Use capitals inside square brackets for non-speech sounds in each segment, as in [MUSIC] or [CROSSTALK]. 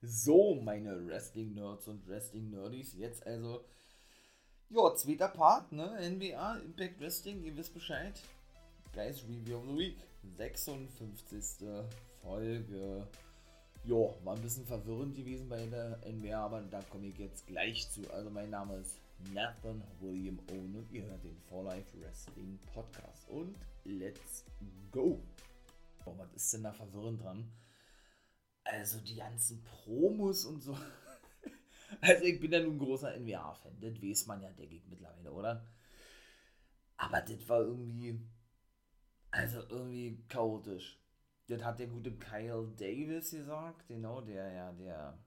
So, meine Wrestling-Nerds und Wrestling-Nerdies, jetzt also, ja, zweiter Part, ne, NBA, Impact Wrestling, ihr wisst Bescheid. Guys, Review of the Week, 56. Folge. Jo, war ein bisschen verwirrend gewesen bei der NBA, aber da komme ich jetzt gleich zu. Also mein Name ist Nathan William Owen und ihr hört den For Life Wrestling Podcast. Und let's go! Oh, was ist denn da verwirrend dran? Also die ganzen Promos und so. [LAUGHS] Also ich bin ja nun ein großer NWA-Fan, das weiß man ja, denke ich, mittlerweile, oder? Aber das war irgendwie, also irgendwie chaotisch. Das hat der gute Kyle Davis gesagt, genau, der ja der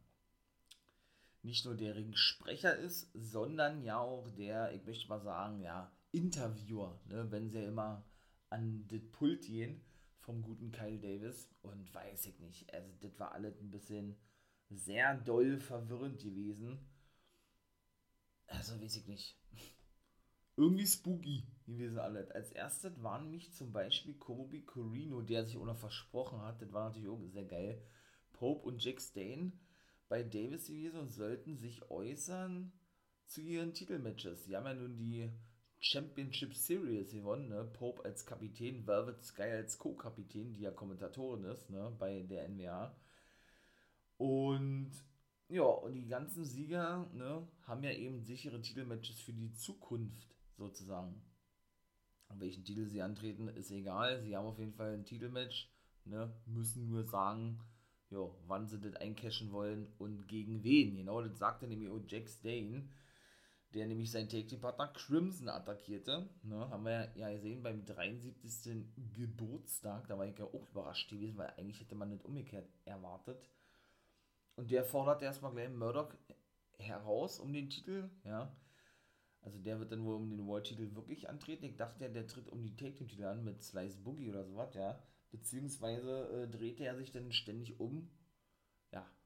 nicht nur der Ringsprecher ist, sondern ja auch der, ich möchte mal sagen, ja, Interviewer, ne, wenn sie ja immer an das Pult gehen vom guten Kyle Davis und weiß ich nicht, also das war alles ein bisschen sehr doll verwirrend gewesen. Also weiß ich nicht. [LAUGHS] Irgendwie spooky gewesen alles. Als erstes waren nämlich zum Beispiel Kobe Corino, der sich noch versprochen hat, das war natürlich auch sehr geil, Pope und Jack Stain bei Davis gewesen und sollten sich äußern zu ihren Titelmatches. Sie haben ja nun die Championship Series gewonnen, ne? Pope als Kapitän, Velvet Sky als Co-Kapitän, die ja Kommentatorin ist, ne? bei der NWA. Und ja, und die ganzen Sieger ne, haben ja eben sichere Titelmatches für die Zukunft sozusagen. Welchen Titel sie antreten, ist egal. Sie haben auf jeden Fall ein Titelmatch, ne, müssen nur sagen, ja, wann sie das eincashen wollen und gegen wen. Genau, das sagte nämlich auch Jack Stain der nämlich seinen Take-Team-Partner Crimson attackierte. Ne, haben wir ja gesehen beim 73. Geburtstag. Da war ich ja auch überrascht gewesen, weil eigentlich hätte man nicht umgekehrt erwartet. Und der fordert erstmal gleich Murdoch heraus um den Titel, ja. Also der wird dann wohl um den World-Titel wirklich antreten. Ich dachte, der tritt um die Take-Team-Titel an mit Slice Boogie oder sowas, ja. Beziehungsweise äh, drehte er sich dann ständig um ja,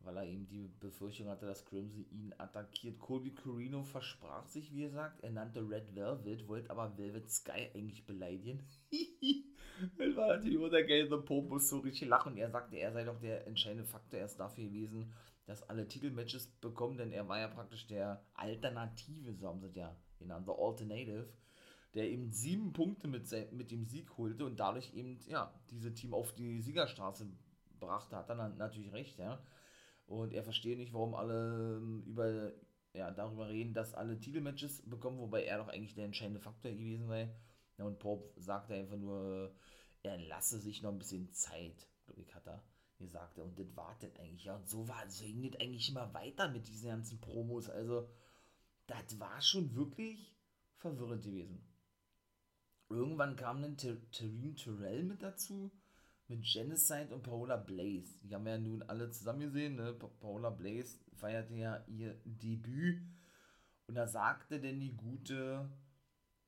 weil er eben die Befürchtung hatte, dass Crimson ihn attackiert. Colby Corino versprach sich, wie gesagt, er nannte Red Velvet, wollte aber Velvet Sky eigentlich beleidigen. [LAUGHS] das war natürlich der gelbe Pope, muss so richtig lachen. Und er sagte, er sei doch der entscheidende Faktor erst dafür gewesen, dass alle Titelmatches bekommen, denn er war ja praktisch der Alternative, so haben sie es ja genannt, the Alternative, der eben sieben Punkte mit, mit dem Sieg holte und dadurch eben, ja, diese Team auf die Siegerstraße brachte, hat dann natürlich recht, ja. Und er versteht nicht, warum alle ähm, über, ja, darüber reden, dass alle Titelmatches bekommen, wobei er doch eigentlich der entscheidende Faktor gewesen sei. Ja, und Pope sagte einfach nur, er lasse sich noch ein bisschen Zeit, glaube ich, hat er gesagt. Und das wartet eigentlich. Ja, und so war, so ging das eigentlich immer weiter mit diesen ganzen Promos. Also, das war schon wirklich verwirrend gewesen. Irgendwann kam dann Ter Terrell mit dazu mit Genocide und Paola Blaze. Die haben wir ja nun alle zusammen gesehen. Ne? Paola Blaze feierte ja ihr Debüt. Und da sagte denn die gute,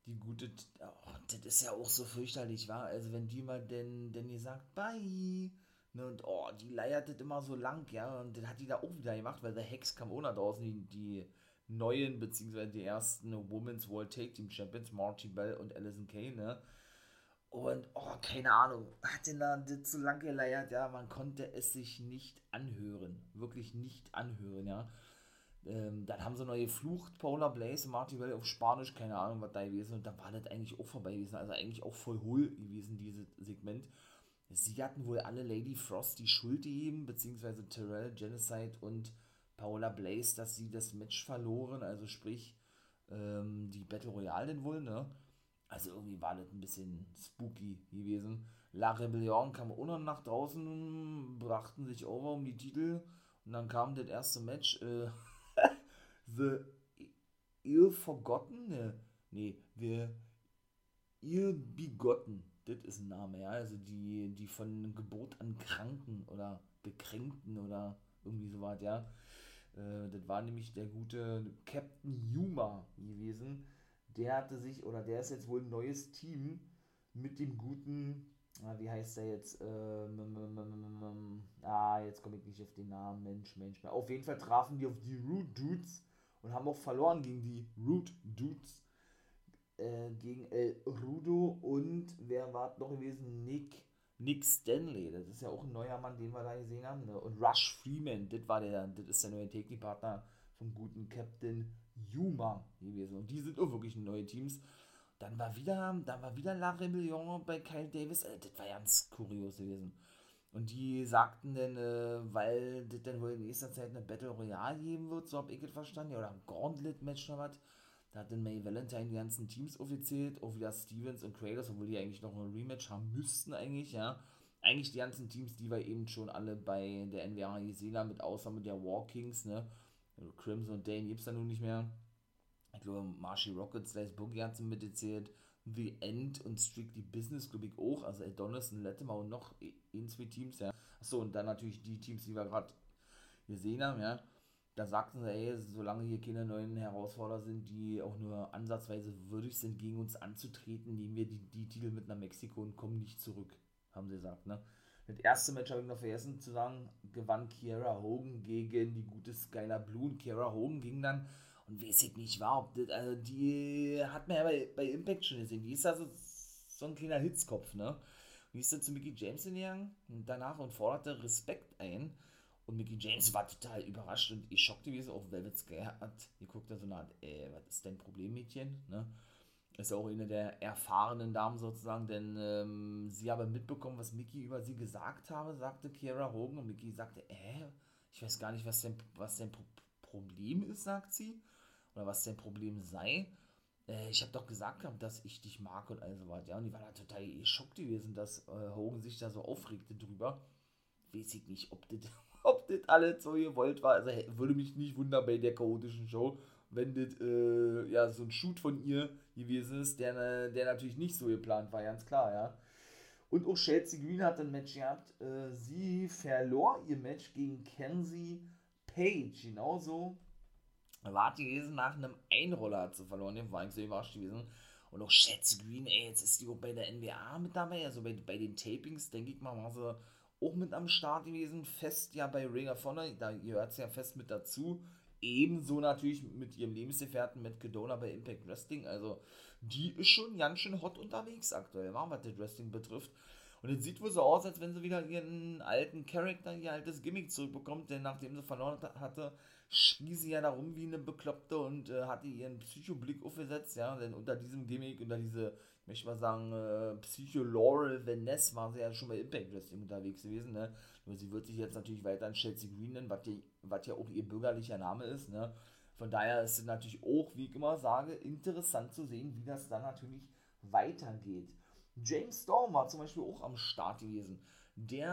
die gute, oh, das ist ja auch so fürchterlich, war. Also wenn die mal denn, denn die sagt, bye. Ne, und oh, die leiert das immer so lang, ja. Und das hat die da auch wieder gemacht, weil der Hex kam nach draußen, die, die neuen, beziehungsweise die ersten Women's World Take Team Champions, Marty Bell und Alison Kane, ne? Und, oh, keine Ahnung, hat den da zu lang geleiert, ja, man konnte es sich nicht anhören. Wirklich nicht anhören, ja. Ähm, dann haben sie neue Flucht, Paula Blaze Marty Bell auf Spanisch, keine Ahnung, was da gewesen. Und dann war das eigentlich auch vorbei gewesen. Also eigentlich auch voll hohl gewesen, dieses Segment. Sie hatten wohl alle Lady Frost die Schuld gegeben, beziehungsweise Terrell, Genocide und Paula Blaze, dass sie das Match verloren, also sprich, ähm, die Battle Royale denn wohl, ne? Also irgendwie war das ein bisschen spooky gewesen. La Rebellion kam auch nach draußen, brachten sich over um die Titel und dann kam das erste Match. Äh, [LAUGHS] The Ill Forgotten? Ne, nee, The Ill Begotten. Das ist ein Name, ja. Also die, die von Geburt an Kranken oder Gekränkten oder irgendwie so was, ja. Äh, das war nämlich der gute Captain Yuma gewesen der hatte sich, oder der ist jetzt wohl ein neues Team mit dem guten, ah, wie heißt der jetzt? Ähm, ah, jetzt komme ich nicht auf den Namen, Mensch, Mensch. Auf jeden Fall trafen die auf die Root Dudes und haben auch verloren gegen die Root Dudes. Äh, gegen El Rudo und wer war noch gewesen? Nick Nick Stanley, das ist ja auch ein neuer Mann, den wir da gesehen haben. Ne? Und Rush Freeman, das war der, das ist der neue Technikpartner vom guten Captain Yuma gewesen. Und die sind auch wirklich neue Teams. Dann war wieder, dann war wieder La Rebellion bei Kyle Davis. Äh, das war ganz kurios gewesen. Und die sagten dann, äh, weil das dann wohl in nächster Zeit eine Battle Royale geben wird, so hab ich es verstanden, ja, oder ein Gauntlet-Match oder was. Da hat dann May Valentine die ganzen Teams offiziert, auch wieder Stevens und Kratos, obwohl die eigentlich noch ein Rematch haben müssten eigentlich, ja. Eigentlich die ganzen Teams, die wir eben schon alle bei der NWA gesehen haben, mit Ausnahme der War Kings, ne. Also Crimson und Dane gibt es da nun nicht mehr. Ich glaube, Marshy Rockets, Slice Boogie hat sie mitgezählt. The End und Strictly Business, glaube ich, auch. Also Adonis und Latimer und noch in zwei Teams, ja. Achso, und dann natürlich die Teams, die wir gerade gesehen haben, ja. Da sagten sie, ey, solange hier keine neuen Herausforderer sind, die auch nur ansatzweise würdig sind, gegen uns anzutreten, nehmen wir die, die Titel mit nach Mexiko und kommen nicht zurück, haben sie gesagt, ne. Das erste Match habe ich noch vergessen zu sagen, gewann Kiera Hogan gegen die gute Skylar Blue. Und Kiera Hogan ging dann und weiß ich nicht, war, ob das, also die hat man ja bei, bei Impact schon gesehen. Die ist also so ein kleiner Hitzkopf, ne? Und die ist dann zu Mickey James hingegangen und danach und forderte Respekt ein. Und Mickey James war total überrascht und ich schockte gewesen, auch Velvet Scare hat geguckt, so eine Art, ey, was ist dein Problem, Mädchen, ne? Ist auch eine der erfahrenen Damen sozusagen, denn ähm, sie habe mitbekommen, was Mickey über sie gesagt habe, sagte Kiera Hogan. Und Mickey sagte, äh, ich weiß gar nicht, was dein, was dein Problem ist, sagt sie oder was dein Problem sei. Äh, ich habe doch gesagt gehabt, dass ich dich mag und all so was. Ja, und die waren da total schockiert gewesen, dass äh, Hogan sich da so aufregte drüber. Weiß ich nicht, ob [LAUGHS] das, ob das alles so gewollt war. Also würde mich nicht wundern bei der chaotischen Show, wenn das äh, ja, so ein Shoot von ihr gewesen ist, der, der natürlich nicht so geplant war, ganz klar, ja. Und auch Chelsea Green hat ein Match gehabt. Äh, sie verlor ihr Match gegen Kenzie Page. Genauso war gewesen, nach einem Einroller hat sie verloren, den war ich so überrascht gewesen. Und auch Schätze Green, ey, jetzt ist die auch bei der NWA mit dabei, also bei, bei den Tapings, denke ich mal, war sie auch mit am Start gewesen, fest ja bei Ring of Honor, da gehört sie ja fest mit dazu. Ebenso natürlich mit ihrem Lebensgefährten Matt Cadona bei Impact Wrestling, also die ist schon ganz schön hot unterwegs aktuell, was das Wrestling betrifft. Und es sieht wohl so aus, als wenn sie wieder ihren alten Charakter, ihr altes Gimmick zurückbekommt, denn nachdem sie verloren hatte, schrie sie ja darum wie eine Bekloppte und äh, hatte ihren Psychoblick aufgesetzt, ja, denn unter diesem Gimmick, unter diese, ich möchte mal sagen, äh, Psycho-Laurel Vanessa war sie ja schon bei Impact Wrestling unterwegs gewesen, ne, sie wird sich jetzt natürlich weiter an Chelsea Green nennen, was ja, auch ihr bürgerlicher Name ist, ne, von daher ist es natürlich auch, wie ich immer sage, interessant zu sehen, wie das dann natürlich weitergeht. James Storm war zum Beispiel auch am Start gewesen der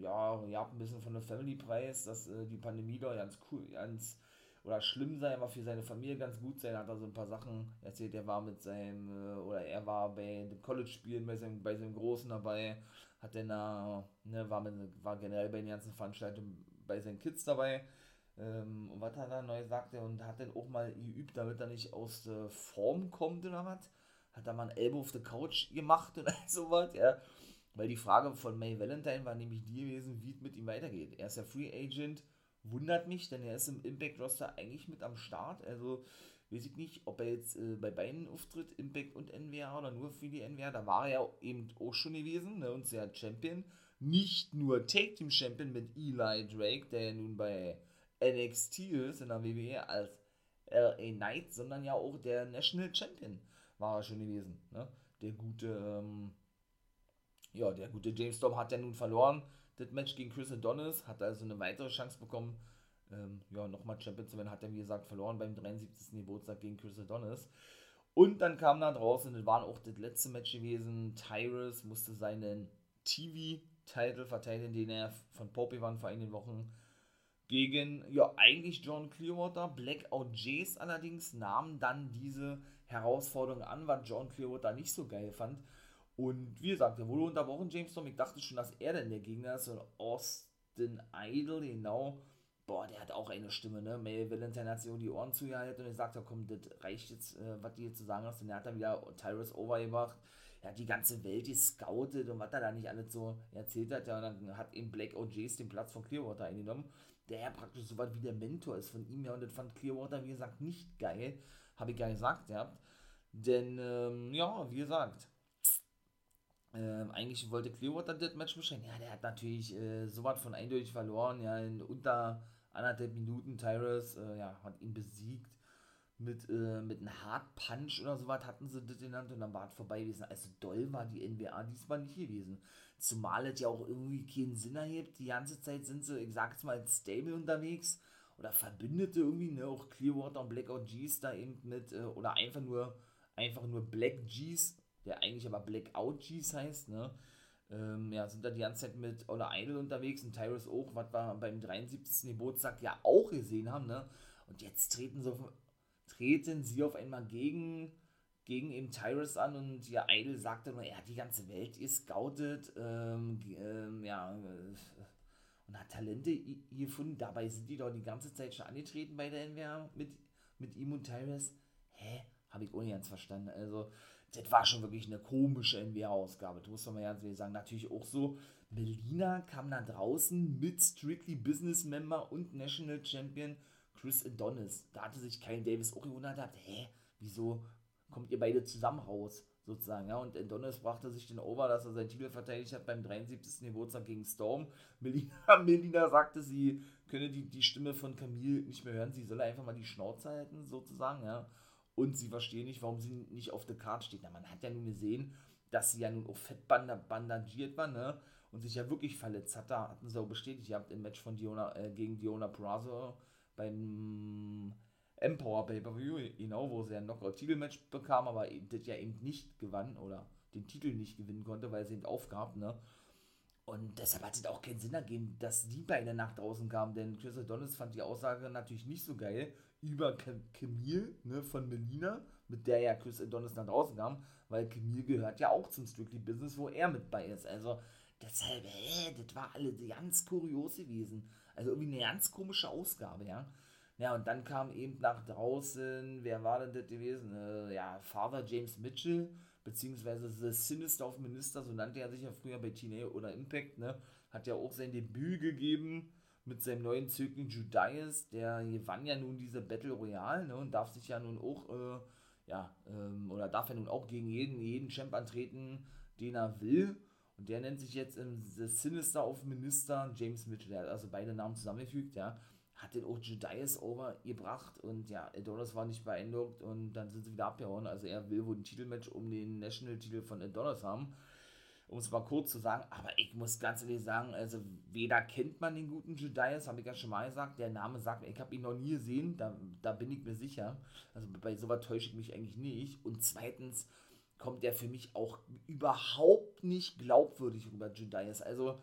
ja, ja ein bisschen von der Family Preis, dass äh, die Pandemie da ganz cool, ganz oder schlimm sei, aber für seine Familie ganz gut sein, hat er so ein paar Sachen erzählt. Er war mit seinem, äh, oder er war bei den College-Spielen bei seinem, bei seinem Großen dabei, hat dann, äh, ne, war, mit, war generell bei den ganzen Veranstaltungen bei seinen Kids dabei. Ähm, und was hat er neu gesagt, und hat dann auch mal geübt, damit er nicht aus der Form kommt oder was. Hat er mal ein Elbow auf der Couch gemacht [LAUGHS] und all sowas, ja. Weil die Frage von May Valentine war nämlich die gewesen, wie es mit ihm weitergeht. Er ist ja Free Agent, wundert mich, denn er ist im Impact Roster eigentlich mit am Start. Also weiß ich nicht, ob er jetzt äh, bei beiden auftritt, Impact und NWA oder nur für die NWA. Da war er ja eben auch schon gewesen ne, und sehr Champion. Nicht nur Take Team Champion mit Eli Drake, der ja nun bei NXT ist in der WWE als LA Knight, sondern ja auch der National Champion war er schon gewesen. Ne? Der gute. Ähm, ja, der gute James Storm hat ja nun verloren. Das Match gegen Chris Adonis hat also eine weitere Chance bekommen, ähm, ja, nochmal Champion zu werden. Hat er, wie gesagt, verloren beim 73. Geburtstag gegen Chris Adonis. Und dann kam da draußen, das war auch das letzte Match gewesen. Tyrus musste seinen TV-Titel verteidigen, den er von Poppy war vor einigen Wochen gegen, ja, eigentlich John Clearwater. Blackout Jays allerdings nahmen dann diese Herausforderung an, was John Clearwater nicht so geil fand. Und wie gesagt, er wurde unterbrochen, James Storm. Ich dachte schon, dass er denn der Gegner ist. Und Austin Idol, genau. Boah, der hat auch eine Stimme, ne? Mel Valentine hat sich um die Ohren zugehalten und er sagt, ja, komm, das reicht jetzt, äh, was du hier zu sagen hast. Und er hat dann wieder Tyrus overgebracht. Er hat die ganze Welt gescoutet und was er da nicht alles so erzählt hat. Ja, und dann hat eben Black OJs den Platz von Clearwater eingenommen, der ja praktisch so was wie der Mentor ist von ihm. Ja, und das fand Clearwater, wie gesagt, nicht geil. Habe ich ja gesagt, ja. Denn, ähm, ja, wie gesagt, Ähm, eigentlich wollte Clearwater das Match bestellen. Ja, der hat natürlich äh, sowas von eindeutig verloren. Ja, in unter anderthalb Minuten Tyrus äh, ja, hat ihn besiegt mit, äh, mit einem Hard Punch oder sowas hatten sie das genannt und dann war es vorbei gewesen. Also doll war die NBA diesmal nicht gewesen. Zumal es ja auch irgendwie keinen Sinn ergibt. Die ganze Zeit sind sie, ich sag jetzt mal, Stable unterwegs oder Verbündete irgendwie, ne? Auch Clearwater und Blackout G's da eben mit, äh, oder einfach nur, einfach nur Black G's, der eigentlich aber Blackout G's heißt, ne? Ähm, ja, sind da die ganze Zeit mit Ola Idol unterwegs und Tyrus auch, was wir beim 73. Geburtstag ja auch gesehen haben, ne? Und jetzt treten sie, treten sie auf einmal gegen, gegen eben Tyrus an und ja, Idol sagte nur, er hat die ganze Welt gescoutet, ähm, ähm, ja, äh, und hat Talente gefunden. Dabei sind die doch die ganze Zeit schon angetreten bei der NWA mit, mit ihm und Tyrus. Hä? Habe ich ohne ganz verstanden. Also, das war schon wirklich eine komische NWA-Ausgabe. Das muss man ja ganz sagen. Natürlich auch so, Melina kam da draußen mit Strictly Business Member und National Champion Chris Adonis. Da hatte sich Kyle Davis auch gewundert, hat, hä, wieso kommt ihr beide zusammen raus? Sozusagen, ja. Und Adonis brachte sich den Over, dass er seinen Titel verteidigt hat beim 73. Geburtstag gegen Storm. [LAUGHS] Melina, Melina sagte, sie könne die, die Stimme von Camille nicht mehr hören, sie solle einfach mal die Schnauze halten, sozusagen, ja und sie verstehen nicht, warum sie nicht auf der Karte steht. Na, man hat ja nun gesehen, dass sie ja nun auch fett bandagiert war, ne? Und sich ja wirklich verletzt hat. Da hatten sie auch bestätigt, ihr habt im Match von Diona, äh, gegen Diona Prazo beim Empower Pay-Per-View, genau, wo sie ja ein Knockout-Titelmatch bekam, aber das ja eben nicht gewann oder den Titel nicht gewinnen konnte, weil sie eben aufgab, ne? Und deshalb hat es auch keinen Sinn ergeben, dass die beide nach draußen kamen, denn Chris Adonis fand die Aussage natürlich nicht so geil über Camille ne, von Melina, mit der ja Chris Adonis nach draußen kam, weil Camille gehört ja auch zum Strictly Business, wo er mit bei ist. Also deshalb, hä, das war alles ganz kurios gewesen. Also irgendwie eine ganz komische Ausgabe, ja. Ja, und dann kam eben nach draußen, wer war denn das gewesen? Äh, ja, Father James Mitchell, beziehungsweise The Sinister of Minister, so nannte er sich ja früher bei TNA oder Impact, ne? Hat ja auch sein Debüt gegeben mit seinem neuen Zögling Judas, der gewann ja nun diese Battle Royale ne, und darf sich ja nun auch, äh, ja, ähm, oder darf ja nun auch gegen jeden, jeden Champ antreten, den er will. Und der nennt sich jetzt im The Sinister of Minister James Mitchell. Der hat also beide Namen zusammengefügt, ja. Hat den auch Judas overgebracht und ja, Adonis war nicht beeindruckt und dann sind sie wieder abgehauen. Also er will wohl ein Titelmatch um den National-Titel von Adonis haben um es mal kurz zu sagen, aber ich muss ganz ehrlich sagen, also weder kennt man den guten Judas, habe ich ja schon mal gesagt, der Name sagt mir, ich habe ihn noch nie gesehen, da, da bin ich mir sicher. Also bei sowas täusche ich mich eigentlich nicht. Und zweitens kommt der für mich auch überhaupt nicht glaubwürdig rüber, Judas. Also,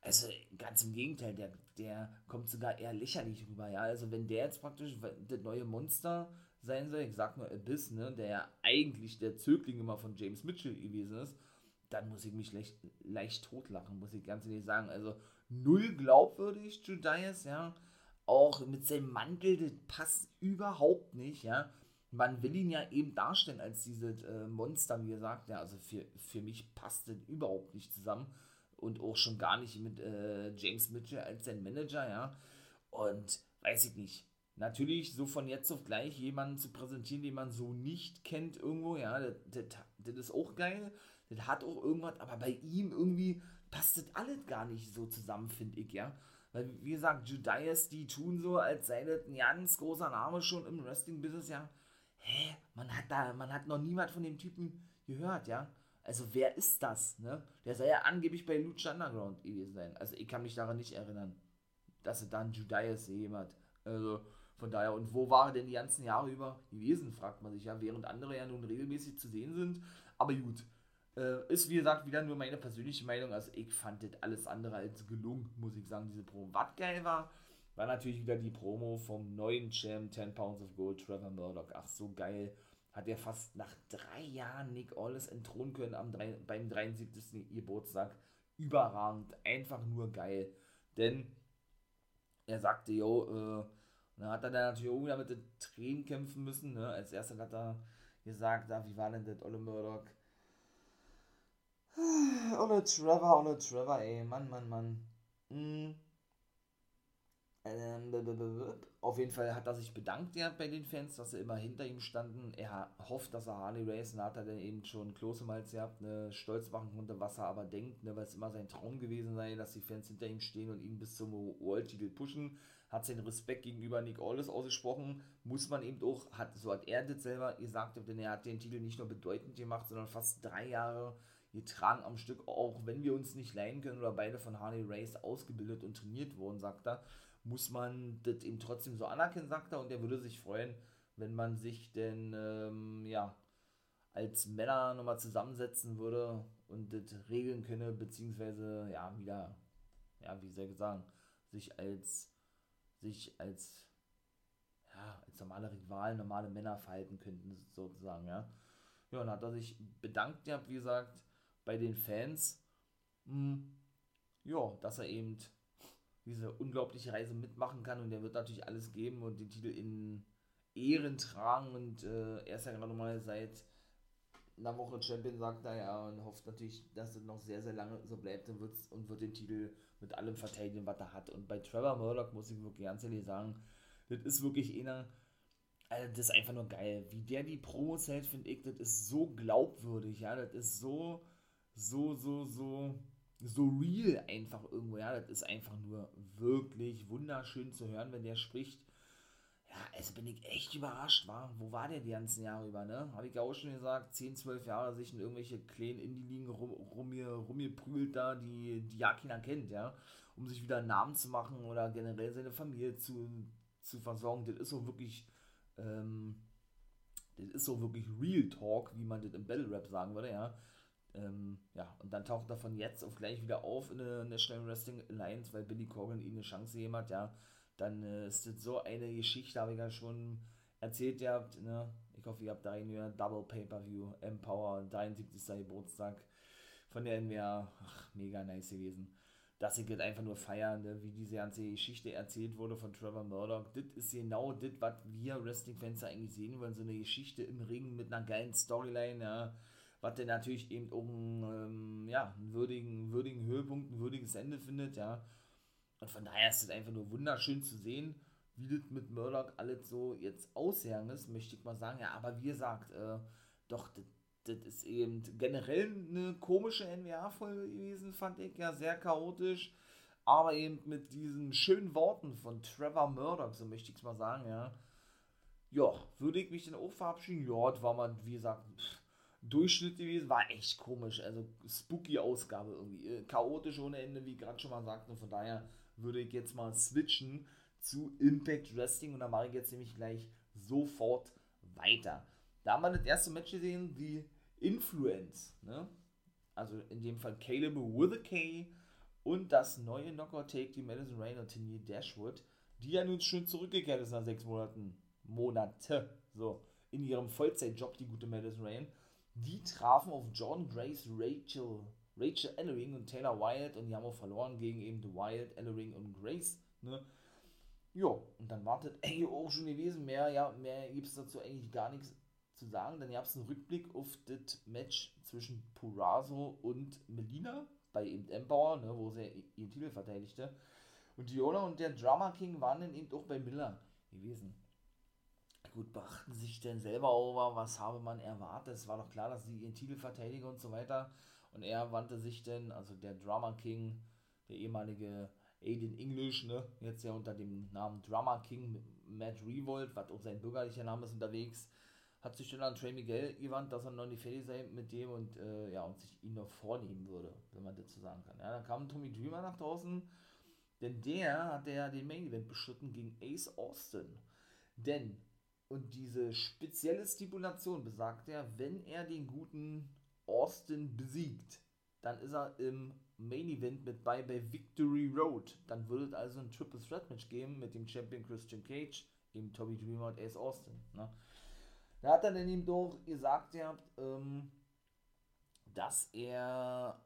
also ganz im Gegenteil, der, der kommt sogar eher lächerlich rüber, ja. Also wenn der jetzt praktisch das neue Monster sein soll, ich sag nur Abyss, ne, der ja eigentlich der Zögling immer von James Mitchell gewesen ist, dann muss ich mich leicht, leicht totlachen, muss ich ganz ehrlich sagen. Also null glaubwürdig, Judas, ja. Auch mit seinem Mantel, das passt überhaupt nicht, ja. Man will ihn ja eben darstellen als dieses äh, Monster, wie gesagt, ja. Also für, für mich passt das überhaupt nicht zusammen. Und auch schon gar nicht mit äh, James Mitchell als sein Manager, ja. Und weiß ich nicht. Natürlich, so von jetzt auf gleich jemanden zu präsentieren, den man so nicht kennt irgendwo, ja, das, das, das ist auch geil das hat auch irgendwas, aber bei ihm irgendwie passt das alles gar nicht so zusammen, finde ich, ja. Weil, wie gesagt, Judas, die tun so, als sei das ein ganz großer Name schon im Wrestling-Business, ja. Hä? Man hat da, man hat noch niemand von dem Typen gehört, ja. Also, wer ist das, ne? Der soll ja angeblich bei Lucha Underground gewesen sein. Also, ich kann mich daran nicht erinnern, dass er dann Judas jemand. Also, von daher, und wo war er denn die ganzen Jahre über gewesen, fragt man sich ja, während andere ja nun regelmäßig zu sehen sind. Aber gut, äh, ist wie gesagt wieder nur meine persönliche Meinung. Also ich fand das alles andere als gelungen, muss ich sagen, diese Promo. Was geil war, war natürlich wieder die Promo vom neuen Champ 10 Pounds of Gold, Trevor Murdoch. Ach, so geil. Hat er fast nach drei Jahren Nick Aldis entthronen können am beim 73. Geburtstag. Überragend. Einfach nur geil. Denn er sagte, yo, äh, dann hat er dann natürlich auch wieder mit den Tränen kämpfen müssen. Ne? Als erstes hat er gesagt, ah, wie war denn das, Olle Murdoch? Ohne Trevor, ohne Trevor, ey. Mann, Mann, Mann. Hm. Ähm, auf jeden Fall hat er sich bedankt ja, bei den Fans, dass sie immer hinter ihm standen. Er hofft, dass er Harley Racing hat er dann eben schon Klosemals gehabt, ne, stolz machen konnte, was er aber denkt, ne, weil es immer sein Traum gewesen sei, dass die Fans hinter ihm stehen und ihn bis zum World-Titel pushen. Hat seinen Respekt gegenüber Nick Aldis ausgesprochen, muss man eben auch, hat, so hat er das selber gesagt, denn er hat den Titel nicht nur bedeutend gemacht, sondern fast drei Jahre getragen am Stück, auch wenn wir uns nicht leihen können oder beide von Harley Race ausgebildet und trainiert wurden, sagt er muss man das eben trotzdem so anerkennen, sagt er, und er würde sich freuen, wenn man sich denn, ähm, ja, als Männer nochmal zusammensetzen würde und das regeln könne, beziehungsweise, ja, wieder, ja, wie soll ich sagen, sich als, sich als, ja, als normale Rivalen, normale Männer verhalten könnten, sozusagen, ja. Ja, und hat er sich bedankt, ja, wie gesagt, bei den Fans, mh, hm, ja, dass er eben diese unglaubliche Reise mitmachen kann und er wird natürlich alles geben und den Titel in Ehren tragen und äh, er ist ja gerade mal seit einer Woche Champion, sagt er ja, und hofft natürlich, dass es noch sehr, sehr lange so bleibt und wird, und wird den Titel mit allem verteidigen, was er hat. Und bei Trevor Murdoch muss ich wirklich ganz ehrlich sagen, das ist wirklich einer, also das ist einfach nur geil. Wie der die Promos hält, finde ich, das ist so glaubwürdig, ja, das ist so, so, so, so so real einfach irgendwo, ja, das ist einfach nur wirklich wunderschön zu hören, wenn der spricht. Ja, also bin ich echt überrascht, war. Wo war der die ganzen Jahre über, ne? Habe ich ja auch schon gesagt, 10, 12 Jahre sich in irgendwelche kleinen Indie-Ligen rum, rum, rumgeprügelt da, die, die ja keiner kennt, ja. Um sich wieder einen Namen zu machen oder generell seine Familie zu, zu versorgen. Das ist so wirklich, ähm, das ist so wirklich Real Talk, wie man das im Battle Rap sagen würde, ja ähm, ja, und dann taucht er von jetzt auf gleich wieder auf in der National Wrestling Alliance, weil Billy Corgan ihm eine Chance gegeben hat, ja. Dann äh, ist das so eine Geschichte, habe ich ja schon erzählt gehabt, ne? Ich hoffe, ihr habt da eine Double Pay-Per-View, Empower, 73. Geburtstag von der NWA. Ach, mega nice gewesen. Dass ich das einfach nur feiern, ne? wie diese ganze Geschichte erzählt wurde von Trevor Murdoch. Das ist genau das, was wir Wrestling-Fans eigentlich sehen wollen. So eine Geschichte im Ring mit einer geilen Storyline, ja was der natürlich eben einen, ähm, ja, einen würdigen, würdigen Höhepunkt, ein würdiges Ende findet, ja. Und von daher ist es einfach nur wunderschön zu sehen, wie das mit Murdoch alles so jetzt ausherren ist, möchte ich mal sagen. Ja, aber wie gesagt, äh, doch, das, das ist eben generell eine komische NWA-Folge gewesen, fand ich ja sehr chaotisch. Aber eben mit diesen schönen Worten von Trevor Murdoch, so möchte ich es mal sagen, ja. Ja, würde ich mich dann auch verabschieden? Ja, das war mal, wie gesagt, pff, Durchschnitt gewesen. War echt komisch. Also spooky Ausgabe irgendwie. Äh, chaotisch ohne Ende, wie gerade schon mal sagte. Und von daher würde ich jetzt mal switchen zu Impact Wrestling. Und da mache ich jetzt nämlich gleich sofort weiter. Da haben wir das erste Match gesehen, die Influence. Ne? Also in dem Fall Caleb with a K und das neue Knockout-Take, die Madison Rain und Tiny Dashwood, die ja nun schon zurückgekehrt ist nach sechs Monaten. Monate. So. In ihrem Vollzeitjob, die gute Madison Rain. Die trafen auf John Grace, Rachel, Rachel Ellering und Taylor Wyatt und die haben auch verloren gegen eben The Wyatt, Ellering und Grace. Ne? Ja, und dann wartet [LAUGHS] eigentlich auch schon gewesen. Mehr, ja, mehr gibt es dazu eigentlich gar nichts zu sagen. Dann gab es einen Rückblick auf das Match zwischen Purazo und Melina bei eben Empower, ne, wo sie ihren Titel verteidigte. Und Diola und der Drama King waren dann eben auch bei Miller gewesen gut, beachten sich denn selber over, was habe man erwartet? Es war doch klar, dass sie ihren Titel verteidigen und so weiter. Und er wandte sich denn, also der Drama King, der ehemalige Aiden English, ne, jetzt ja unter dem Namen Drama King, Matt Revolt, was auch sein bürgerlicher Name ist unterwegs, hat sich dann an Trey Miguel gewandt, dass er noch nicht fertig sei mit dem und äh, ja, und sich ihn noch vornehmen würde, wenn man so sagen kann. Ja, dann kam Tommy Dreamer nach draußen, denn der hat ja den Main Event beschritten gegen Ace Austin. Denn und diese spezielle Stipulation besagt ja, wenn er den guten Austin besiegt, dann ist er im Main Event mit bei bei Victory Road. Dann würde es also ein Triple Threat Match geben mit dem Champion Christian Cage, eben Toby Dreamer und Ace Austin. Ne? Da hat er dann ihm doch gesagt, ja, ähm, dass er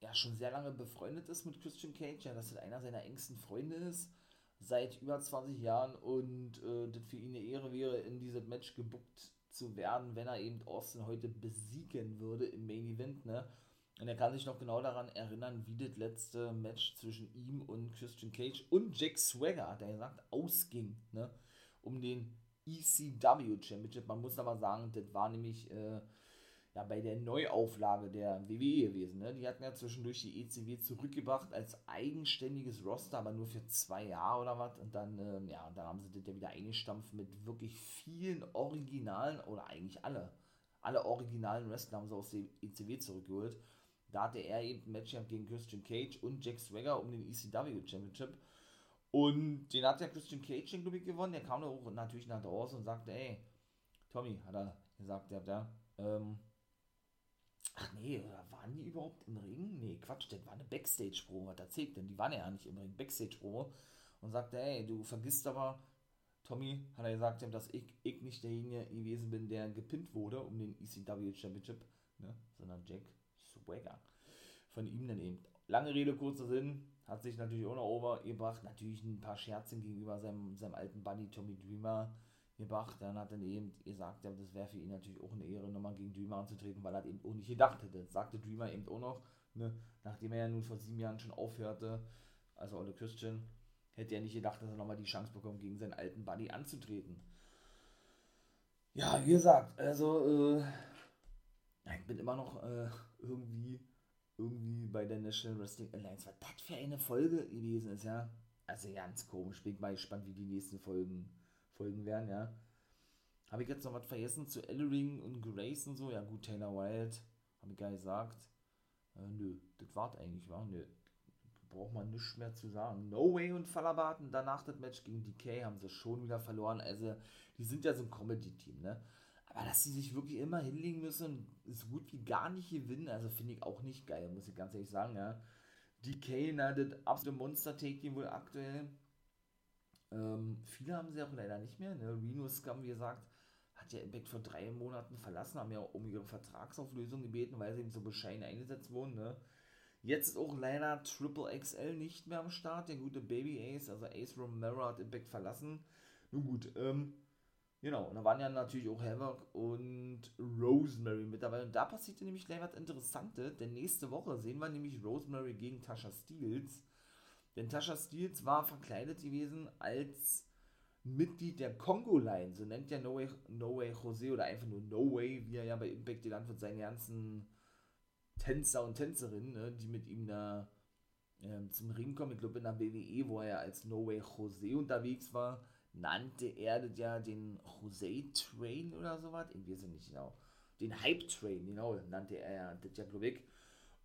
ja schon sehr lange befreundet ist mit Christian Cage, ja, dass er einer seiner engsten Freunde ist seit über 20 Jahren und äh, das für ihn eine Ehre wäre, in dieses Match gebuckt zu werden, wenn er eben Austin heute besiegen würde im Main Event, ne? Und er kann sich noch genau daran erinnern, wie das letzte Match zwischen ihm und Christian Cage und Jack Swagger, hat er gesagt, ausging, ne? Um den ECW Championship. Man muss aber sagen, das war nämlich äh, ja, bei der Neuauflage der WWE gewesen. Ne? Die hatten ja zwischendurch die ECW zurückgebracht als eigenständiges Roster, aber nur für zwei Jahre oder was. Und dann, ähm, ja, dann haben sie das ja wieder eingestampft mit wirklich vielen Originalen, oder eigentlich alle, alle originalen Wrestler haben sie aus der ECW zurückgeholt. Da hatte er eben ein Match gegen Christian Cage und Jack Swagger um den ECW Championship. Und den hat ja Christian Cage, den ich, gewonnen. Der kam da auch natürlich nach draußen und sagte, ey, Tommy, hat er gesagt, der, der, ähm, ach nee, waren die überhaupt im Ring? Nee, Quatsch, das war eine Backstage-Promo, was erzählt denn? Die waren ja nicht im Ring, Backstage-Promo. Und sagte, ey, du vergisst aber, Tommy hat er gesagt, dass ich, ich nicht derjenige gewesen bin, der gepinnt wurde um den ECW Championship, ne, sondern Jack Swagger. Von ihm dann eben. Lange Rede, kurzer Sinn, hat sich natürlich auch noch overgebracht. Natürlich ein paar Scherzen gegenüber seinem, seinem alten Buddy Tommy Dreamer gebracht. Dann hat er eben gesagt, ja, das wäre für ihn natürlich auch eine Ehre, nochmal gegen Dreamer anzutreten, weil er eben auch nicht gedacht hätte. Das sagte Dreamer eben auch noch, ne, nachdem er ja nun vor sieben Jahren schon aufhörte, also Ole Christian, hätte er nicht gedacht, dass er nochmal die Chance bekommt, gegen seinen alten Buddy anzutreten. Ja, wie gesagt, also, äh, ich bin immer noch äh, irgendwie irgendwie bei der National Wrestling Alliance, was das für eine Folge gewesen ist, ja. Also ganz komisch. Bin mal gespannt, wie die nächsten Folgen, Folgen werden, ja. Habe ich jetzt noch was vergessen zu Ellering und Grace und so? Ja, gut, Taylor Wild, habe ich gar nicht gesagt. Äh, nö, das war eigentlich, war? Nö. Braucht man nichts mehr zu sagen. No Way und Fallabaten, danach das Match gegen DK haben sie schon wieder verloren. Also, die sind ja so ein Comedy-Team, ne? Aber dass sie sich wirklich immer hinlegen müssen und so gut wie gar nicht gewinnen, also finde ich auch nicht geil, muss ich ganz ehrlich sagen, ja. DK, na, das absolute Monster-Take-Team wohl aktuell. Ähm, viele haben sie auch leider nicht mehr. Ne? Reno Scum, wie gesagt, hat ja Impact vor drei Monaten verlassen, haben ja um ihre Vertragsauflösung gebeten, weil sie eben so bescheiden eingesetzt wurden. Ne? Jetzt ist auch leider Triple XL nicht mehr am Start. Der gute Baby Ace, also Ace Romero, hat Impact verlassen. Nun gut, ähm, Genau, und da waren ja natürlich auch Havoc und Rosemary mit dabei. Und da passierte nämlich gleich was Interessantes, denn nächste Woche sehen wir nämlich Rosemary gegen Tasha Steels. Denn Tasha Steels war verkleidet gewesen als Mitglied der Congo-Line, so nennt ja No Way, no Way Jose oder einfach nur No Way, wie er ja bei Impact genannt wird, seine ganzen Tänzer und Tänzerinnen, ne, die mit ihm da äh, zum Ring kommen. Ich glaube in der WWE, wo er ja als No Way Jose unterwegs war nannte er das ja den Jose Train oder sowas. Ich weiß nicht genau. Den Hype Train, genau, nannte er ja das ja, glaube ich.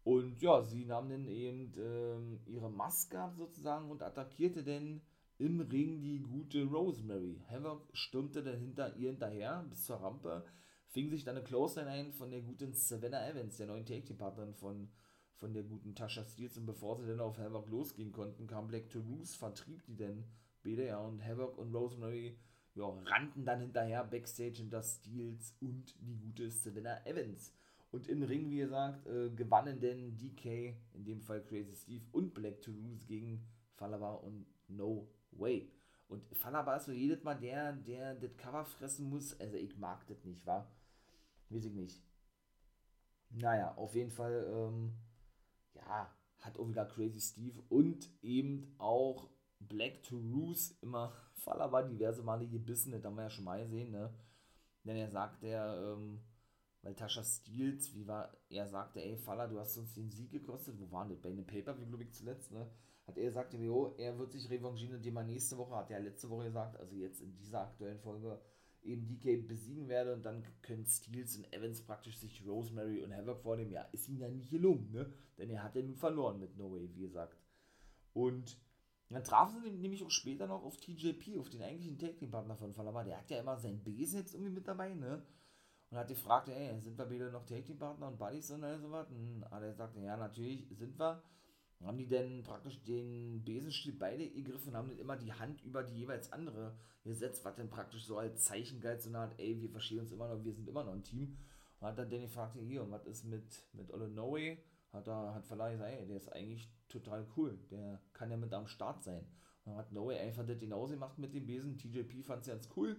Und ja, sie nahm dann eben ähm, ihre Maske ab sozusagen und attackierte dann im Ring die gute Rosemary. Havoc stürmte dann hinter ihr hinterher bis zur Rampe, fing sich dann eine Close ein von der guten Savannah Evans, der neuen Take-Team-Partnerin von, von der guten Tasha Steels. Und bevor sie dann auf Havoc losgehen konnten, kam Black to Roos, vertrieb die denn ja, und Havoc und Rosemary ja, rannten dann hinterher Backstage hinter Steels und die gute Savannah Evans. Und im Ring, wie gesagt, äh, gewannen denn DK, in dem Fall Crazy Steve und Black Toulouse gegen Falaba und No Way. Und Falaba ist so jedes Mal der, der das Cover fressen muss. Also ich mag das nicht, wa? Weiß ich nicht. Naja, auf jeden Fall, ähm, ja, hat auch wieder Crazy Steve und eben auch Black to Roos immer [LAUGHS] war, diverse Male gebissen, das haben wir ja schon mal gesehen, ne? Denn er sagte, er, ähm, weil Tascha Steels, wie war, er sagte, ey, Faller, du hast uns den Sieg gekostet, wo waren das? Bei einem Paper, wie glaube ich zuletzt, ne? Hat er gesagt, jo, er wird sich revanchieren, indem er nächste Woche, hat er letzte Woche gesagt, also jetzt in dieser aktuellen Folge, eben DK besiegen werde und dann können Steels und Evans praktisch sich Rosemary und Havoc vornehmen. Ja, ist ihm ja nicht gelungen, ne? Denn er hat ja nun verloren mit No Way, wie gesagt. Und dann trafen sie nämlich auch später noch auf TJP, auf den eigentlichen Take-Team-Partner von Falaba. Der hat ja immer seinen Besen jetzt irgendwie mit dabei, ne? Und hat gefragt, ey, sind wir beide noch Take-Team-Partner und Buddies und all sowas? Und er sagte, ja, natürlich sind wir. Haben die denn praktisch den Besenstiel beide gegriffen und haben dann immer die Hand über die jeweils andere gesetzt, was dann praktisch so als Zeichen galt, so eine Art, ey, wir verstehen uns immer noch, wir sind immer noch ein Team. Und hat dann Danny gefragt, hier, und was ist mit, mit Ole No Way? hat er hat Verleih gesagt, ey, der ist eigentlich total cool, der kann ja mit am Start sein. Und dann hat Noe einfach das genauso gemacht mit dem Besen, TJP fand es ganz cool.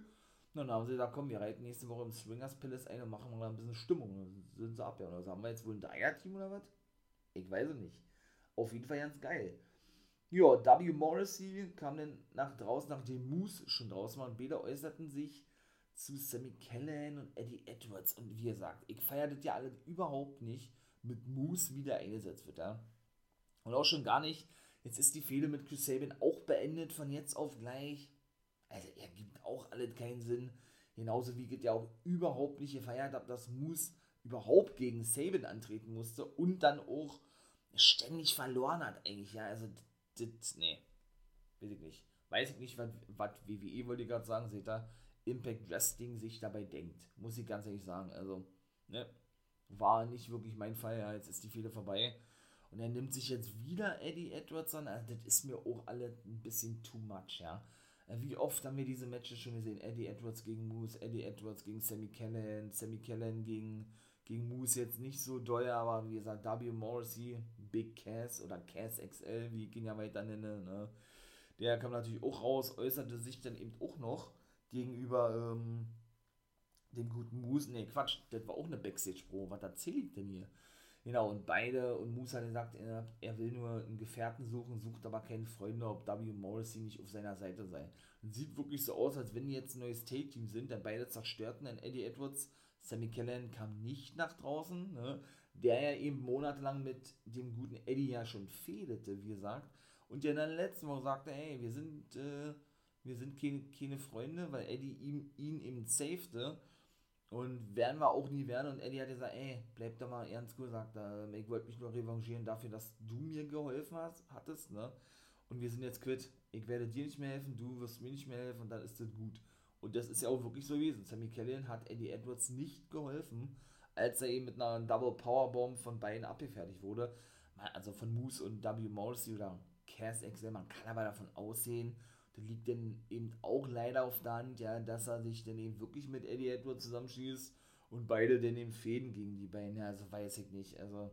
Und dann haben sie gesagt, komm, wir reiten nächste Woche im Swingers Palace ein und machen mal ein bisschen Stimmung. Dann sind sie ab, ja. Oder also haben wir jetzt wohl ein Dreier-Team oder was? Ich weiß es nicht. Auf jeden Fall ganz geil. Ja, W. Morrissey kam dann nach draußen, nachdem Moose schon draußen war und beide äußerten sich zu Sammy Kellen und Eddie Edwards. Und wie gesagt, ich feiere das ja alle überhaupt nicht, mit Moose wieder eingesetzt wird, ja. Und auch schon gar nicht, jetzt ist die Fehde mit Chris Sabin auch beendet von jetzt auf gleich. Also er gibt auch alles keinen Sinn. Genauso wie ich ja auch überhaupt nicht gefeiert habe, dass Moose überhaupt gegen Sabin antreten musste und dann auch ständig verloren hat eigentlich, ja. Also das, nee, weiß ich nicht. Weiß ich nicht, was WWE wollte ich gerade sagen, seht ihr, Impact Wrestling sich dabei denkt. Muss ich ganz ehrlich sagen. Also, ne, war nicht wirklich mein Fall. Ja, jetzt ist die Fehde vorbei. Und er nimmt sich jetzt wieder Eddie Edwards an. Also, das ist mir auch alle ein bisschen too much, ja. Äh, wie oft haben wir diese Matches schon gesehen? Eddie Edwards gegen Moose, Eddie Edwards gegen Sammy Kellen, Sammy Kellen gegen, gegen Moose jetzt nicht so doll, aber wie gesagt, W. Morrissey, Big Cass oder Cass XL, wie ich ihn ja weiter nenne, ne? Der kam natürlich auch raus, äußerte sich dann eben auch noch gegenüber ähm, dem guten Moose. Ne, Quatsch, das war auch eine Backstage-Pro. Was erzähle ich denn hier? Genau, und beide, und Moose hat gesagt, er, er will nur einen Gefährten suchen, sucht aber keine Freunde, ob W. Morrissey nicht auf seiner Seite sei. Und sieht wirklich so aus, als wenn die jetzt ein neues Take-Team sind, denn beide zerstörten, denn Eddie Edwards, Sammy Kellen kam nicht nach draußen, ne? der ja eben monatelang mit dem guten Eddie ja schon fehlte, wie gesagt, und der in der letzten Woche sagte, hey, wir sind, äh, wir sind keine, keine Freunde, weil Eddie ihm, ihn eben safete und werden wir auch nie werden. Und Eddie hat gesagt, ey, bleib doch mal ernst gesagt, ich wollte mich nur revanchieren dafür, dass du mir geholfen hast, hattest, ne? Und wir sind jetzt quitt. Ich werde dir nicht mehr helfen, du wirst mir nicht mehr helfen und dann ist das gut. Und das ist ja auch wirklich so gewesen. Sammy Kellyan hat Eddie Edwards nicht geholfen, als er eben mit einer Double Powerbomb von beiden abgefertigt wurde. Also von Moose und W. Morrissey oder Cass XL, man kann aber davon aussehen, das liegt dann eben auch leider auf der Hand, ja, dass er sich dann eben wirklich mit Eddie Edwards zusammenschießt und beide dann eben Fäden gegen die beiden, ja, also weiß ich nicht, also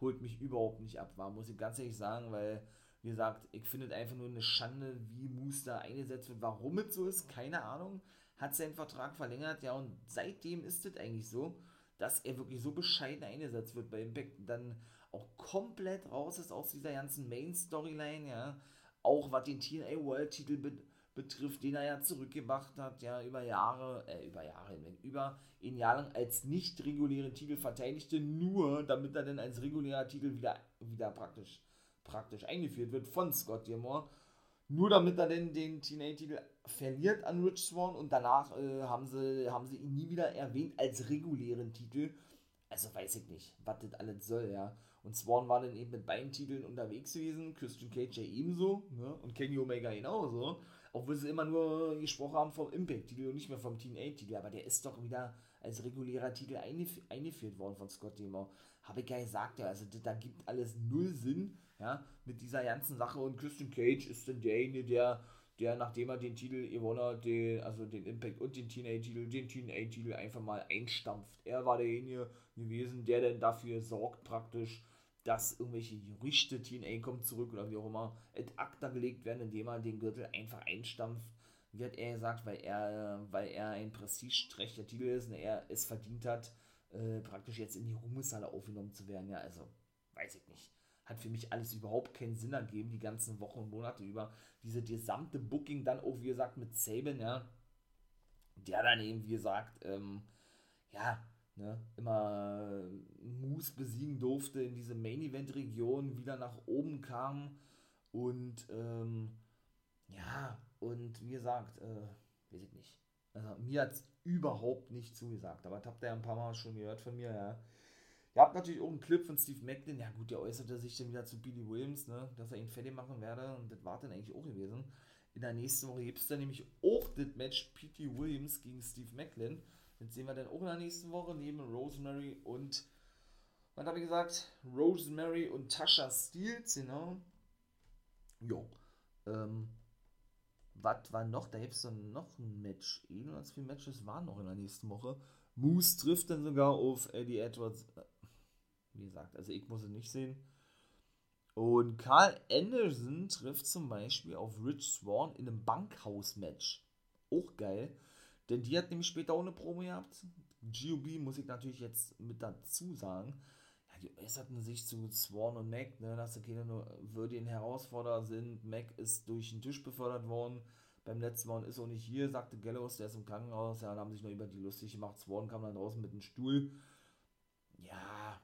holt mich überhaupt nicht ab, war, muss ich ganz ehrlich sagen, weil, wie gesagt, ich finde es einfach nur eine Schande, wie Moose da eingesetzt wird, warum es so ist, keine Ahnung, hat seinen Vertrag verlängert, ja, und seitdem ist es eigentlich so, dass er wirklich so bescheiden eingesetzt wird bei Impact, dann auch komplett raus ist aus dieser ganzen Main-Storyline, ja, auch was den TNA World Titel be betrifft, den er ja zurückgebracht hat, ja, über Jahre, äh, über Jahre hinweg, über ein Jahr lang als nicht regulären Titel verteidigte, nur damit er dann als regulärer Titel wieder, wieder praktisch, praktisch eingeführt wird von Scott Gilmore. Nur damit er denn den TNA-Titel verliert an Rich Swan und danach äh, haben, sie, haben sie ihn nie wieder erwähnt als regulären Titel. Also weiß ich nicht, was das alles soll, ja. Und Swan war dann eben mit beiden Titeln unterwegs gewesen, Christian Cage ja ebenso, ne? Und Kenny Omega genauso. Obwohl sie immer nur gesprochen haben vom Impact-Titel und nicht mehr vom Team 8-Titel. Aber der ist doch wieder als regulärer Titel eingeführt worden von Scott Demore. Habe ich ja gesagt, ja, also da gibt alles null Sinn, ja, mit dieser ganzen Sache. Und Christian Cage ist dann derjenige, der, der nachdem er den Titel gewonnen hat, den, also den Impact und den TNA-Titel, den TNA-Titel einfach mal einstampft. Er war derjenige gewesen, der dann dafür sorgt praktisch, dass irgendwelche Gerüchte, TNA kommt zurück oder wie auch immer, et acta gelegt werden, indem er den Gürtel einfach einstampft. Wie hat er gesagt, weil er, weil er ein prestigeträchtiger Titel ist und er es verdient hat, äh, praktisch jetzt in die Ruhmeshalle aufgenommen zu werden. Ja, also, weiß ich nicht. Hat für mich alles überhaupt keinen Sinn ergeben, die ganzen Wochen und Monate über. Diese gesamte Booking dann auch, wie gesagt, mit Saban, ja, der dann eben, wie gesagt, ähm, ja, ne, immer Moose besiegen durfte, in diese Main-Event-Region wieder nach oben kam und ähm, ja, und wie gesagt, äh, weiß ich nicht. Also mir hat es überhaupt nicht zugesagt, aber das habt ihr ja ein paar Mal schon gehört von mir, ja. Ihr habt natürlich auch einen Clip von Steve Macklin, ja gut, der äußerte sich dann wieder zu Billy Williams, ne, dass er ihn fertig machen werde und das war dann eigentlich auch gewesen. In der nächsten Woche gibt es dann nämlich auch das Match P.T. Williams gegen Steve Macklin. Jetzt sehen wir dann auch in der nächsten Woche neben Rosemary und, was habe ich gesagt? Rosemary und Tasha Steels, genau. Jo. Ähm, was war noch? Da gibt es dann noch ein Match. Eh, als viele Matches waren noch in der nächsten Woche. Moose trifft dann sogar auf Eddie Edwards. Wie gesagt, also ich muss es nicht sehen. Und Carl Anderson trifft zum Beispiel auf Rich Swan in einem Bankhaus-Match. Auch geil. Denn die hat nämlich später auch eine Promo gehabt. GOB muss ich natürlich jetzt mit dazu sagen. Ja, die äußerten sich zu Swan und Mac, ne, dass sie keine nur würdigen Herausforderer sind. Mac ist durch den Tisch befördert worden. Beim letzten Mal ist auch nicht hier, sagte Gallows, der ist im Krankenhaus. Ja, da haben sich noch über die lustig gemacht. Swan kam dann draußen mit dem Stuhl. Ja,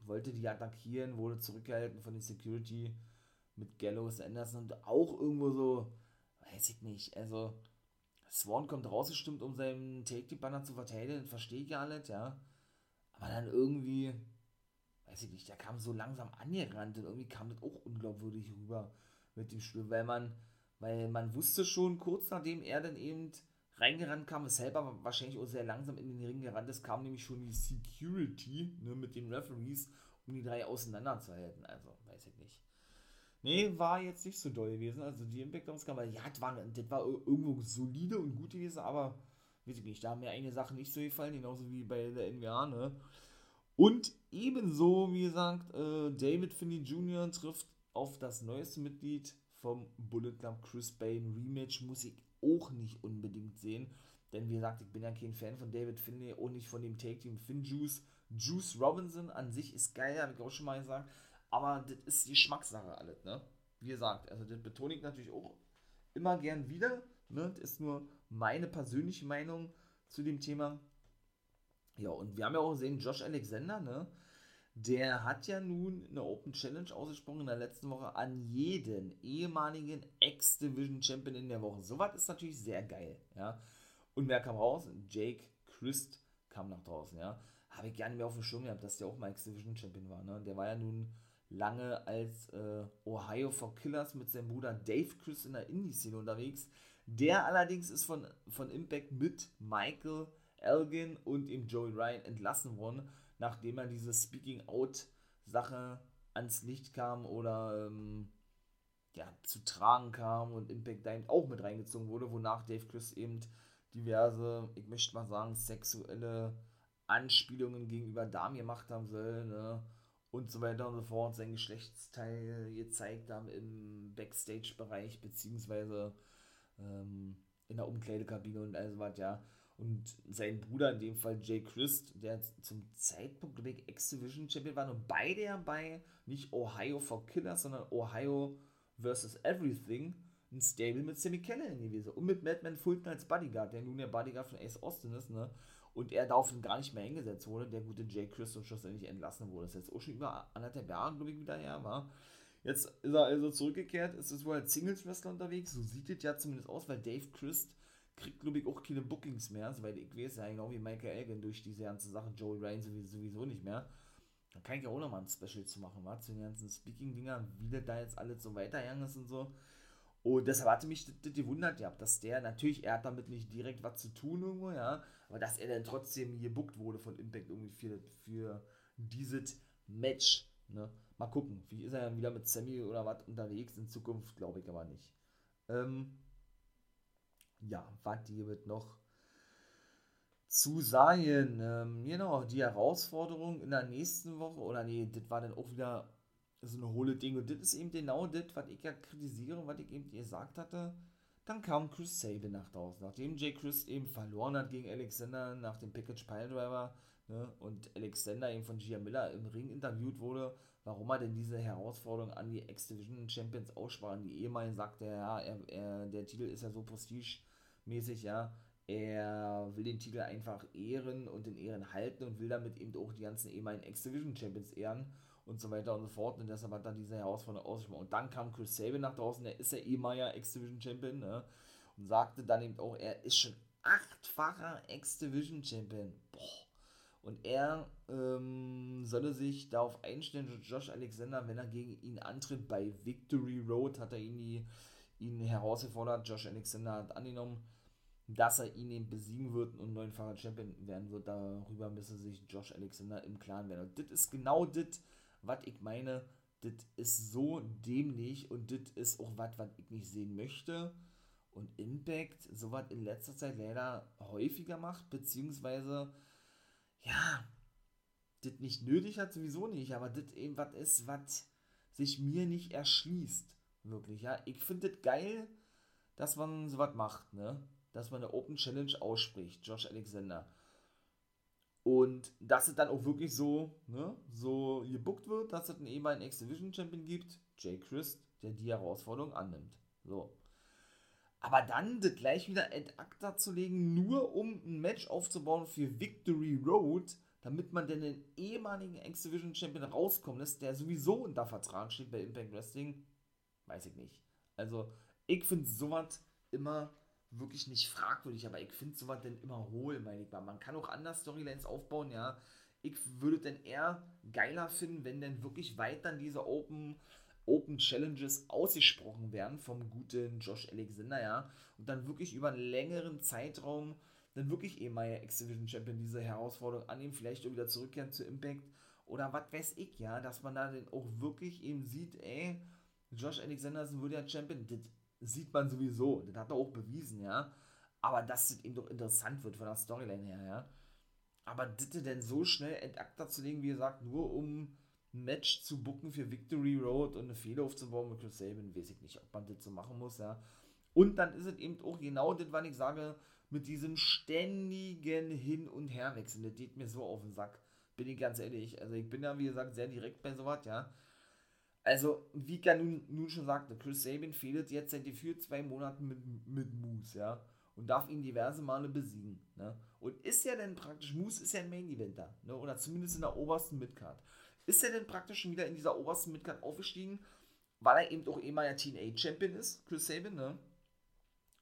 wollte die attackieren, wurde zurückgehalten von der Security mit Gallows Anderson und auch irgendwo so, weiß ich nicht, also Swan kommt rausgestimmt, um seinen Take-Banner zu verteidigen, verstehe ich ja alles, ja. Aber dann irgendwie, weiß ich nicht, der kam so langsam angerannt und irgendwie kam das auch unglaubwürdig rüber mit dem Spiel, weil man, weil man wusste schon kurz nachdem er dann eben reingerannt kam, weshalb er wahrscheinlich auch sehr langsam in den Ring gerannt ist, kam nämlich schon die Security ne, mit den Referees, um die drei auseinanderzuhalten. Also, weiß ich nicht. Nee, war jetzt nicht so doll gewesen. Also die Impact-Ausgabe, ja, das war, das war irgendwo solide und gut gewesen, aber weiß ich nicht, da haben mir einige Sachen nicht so gefallen, genauso wie bei der NWA, ne? Und ebenso, wie gesagt, äh, David Finney Jr. trifft auf das neueste Mitglied vom Bullet Club Chris Bane Rematch, muss ich auch nicht unbedingt sehen. Denn wie gesagt, ich bin ja kein Fan von David Finlay, auch nicht von dem Take-Team Finn Juice. Juice Robinson an sich ist geil, habe ich auch schon mal gesagt. Aber das ist die Geschmackssache alles, ne? Wie gesagt, also das betone ich natürlich auch immer gern wieder. Ne? Das ist nur meine persönliche Meinung zu dem Thema. Ja, und wir haben ja auch gesehen, Josh Alexander, ne? Der hat ja nun eine Open Challenge ausgesprochen in der letzten Woche an jeden ehemaligen X-Division-Champion in der Woche. Sowas ist natürlich sehr geil, ja. Und wer kam raus? Jake Christ kam nach draußen, ja. Habe ich gerne mehr auf dem Schirm gehabt, dass der auch mal X-Division-Champion war, ne. Der war ja nun lange als äh, Ohio for Killers mit seinem Bruder Dave Chris in der Indie-Szene unterwegs. Der allerdings ist von, von Impact mit Michael Elgin und ihm Joey Ryan entlassen worden, nachdem er diese Speaking Out-Sache ans Licht kam oder ähm, ja, zu tragen kam und Impact da eben auch mit reingezogen wurde, wonach Dave Chris eben diverse, ich möchte mal sagen, sexuelle Anspielungen gegenüber Damen gemacht haben soll, ne? Und so weiter und so fort, sein Geschlechtsteil gezeigt haben im Backstage-Bereich, beziehungsweise ähm, in der Umkleidekabine und all so was, ja. Und sein Bruder, in dem Fall Jay Christ, der zum Zeitpunkt, glaube ich, X-Division-Champion war, und beide ja bei nicht Ohio for Killers, sondern Ohio versus Everything, ein Stable mit Sammy Callahan gewesen. Und mit Madman Fulton als Bodyguard, der nun der Bodyguard von Ace Austin ist, ne? Und er daraufhin gar nicht mehr eingesetzt wurde, der gute Jay Christ schlussendlich entlassen wurde. Das ist jetzt auch schon über anderthalb Jahre, glaube ich, wieder her war. Jetzt ist er also zurückgekehrt, ist es wohl als Singles-Wrestler unterwegs, so sieht es ja zumindest aus, weil Dave Christ kriegt, glaube ich, auch keine Bookings mehr, soweit ich weiß, ja genau wie Michael Elgin durch diese ganze Sache, Joey Ryan sowieso nicht mehr. Da kann ich ja auch nochmal ein Special zu machen, wa? zu den ganzen Speaking-Dingern, wie das da jetzt alles so weitergegangen ist und so. Und deshalb hatte mich das, gewundert, ja, dass der, natürlich, er hat damit nicht direkt was zu tun irgendwo, ja, aber dass er dann trotzdem gebuckt wurde von Impact irgendwie für, für dieses Match, ne. Mal gucken, wie ist er dann wieder mit Sammy oder was unterwegs in Zukunft, glaube ich aber nicht. Ähm, ja, was wird noch zu sagen? Ähm, genau, die Herausforderung in der nächsten Woche, oder nee, das war dann auch wieder so eine hohle Ding. Und das ist eben genau das, was ich ja kritisiere, was ich eben gesagt hatte. Dann kam Chris Sabin nach draußen. Nachdem Jay Chris eben verloren hat gegen Alexander nach dem Package Piledriver ne, und Alexander eben von Gia Miller im Ring interviewt wurde, warum er denn diese Herausforderung an die X-Division Champions aussprach. Die ehemaligen sagte, ja, er, er, der Titel ist ja so prestigemäßig, ja. Er will den Titel einfach ehren und in Ehren halten und will damit eben auch die ganzen ehemaligen X-Division Champions ehren und so weiter und so fort. Und deshalb hat dann diese Herausforderung ausgesprochen. Und dann kam Chris Sabin nach draußen, der ist ja ehemaliger X-Division Champion, ne? Und sagte dann eben auch, er ist schon achtfacher X-Division Champion. Boah. Und er ähm, solle sich darauf einstellen, Josh Alexander, wenn er gegen ihn antritt bei Victory Road, hat er ihn, die, ihn herausgefordert. Josh Alexander hat angenommen, dass er ihn eben besiegen wird und neunfacher Champion werden wird. Darüber müsse sich Josh Alexander im Klaren werden. Und das ist genau das, was ich meine, das ist so dämlich und das ist auch was, was ich nicht sehen möchte. Und Impact sowas in letzter Zeit leider häufiger macht, beziehungsweise, ja, das nicht nötig hat, sowieso nicht, aber das eben was ist, was sich mir nicht erschließt. Wirklich, ja. Ich finde das geil, dass man sowas macht, ne? Dass man eine Open Challenge ausspricht, Josh Alexander. Und dass es dann auch wirklich so, ne, so gebuckt wird, dass es einen ehemaligen X-Division Champion gibt, Jay Christ, der die Herausforderung annimmt. So. Aber dann das gleich wieder ad acta zu legen, nur um ein Match aufzubauen für Victory Road, damit man denn den ehemaligen X-Division Champion rauskommen lässt, der sowieso unter Vertrag steht bei Impact Wrestling, weiß ich nicht. Also, ich finde sowas immer wirklich nicht fragwürdig, aber ich finde sowas denn immer hohl, meine ich mal. Man kann auch anders Storylines aufbauen, ja. Ich würde denn eher geiler finden, wenn denn wirklich weiter diese Open, Open Challenges ausgesprochen werden vom guten Josh Alexander, ja. Und dann wirklich über einen längeren Zeitraum dann wirklich eben mal X-Division Champion diese Herausforderung annehmen, vielleicht auch wieder zurückkehren zu Impact oder was weiß ich, ja, dass man da dann auch wirklich eben sieht, ey, Josh Alexander ein würdiger Champion, das sieht man sowieso, das hat er auch bewiesen, ja. Aber dass das eben doch interessant wird von der Storyline her, ja. Aber das denn so schnell acta zu legen, wie gesagt, nur um ein Match zu bucken für Victory Road und eine Fehler aufzubauen mit Chris Sabin, weiß ich nicht, ob man das so machen muss, ja. Und dann ist es eben auch genau das, was ich sage, mit diesem ständigen Hin- und Herwechseln. Das geht mir so auf den Sack, bin ich ganz ehrlich. Also ich bin ja, wie gesagt, sehr direkt bei sowas, ja. Also, wie Vika nun, nun schon sagte, Chris Sabin fehlt jetzt seit für zwei Monaten mit, mit Moose, ja. Und darf ihn diverse Male besiegen. Ne? Und ist ja dann praktisch, Moose ist ja ein Main-Eventer, ne? oder zumindest in der obersten Midcard. Ist er denn praktisch schon wieder in dieser obersten Midcard aufgestiegen, weil er eben auch ja Teen-Age-Champion ist, Chris Sabin, ne?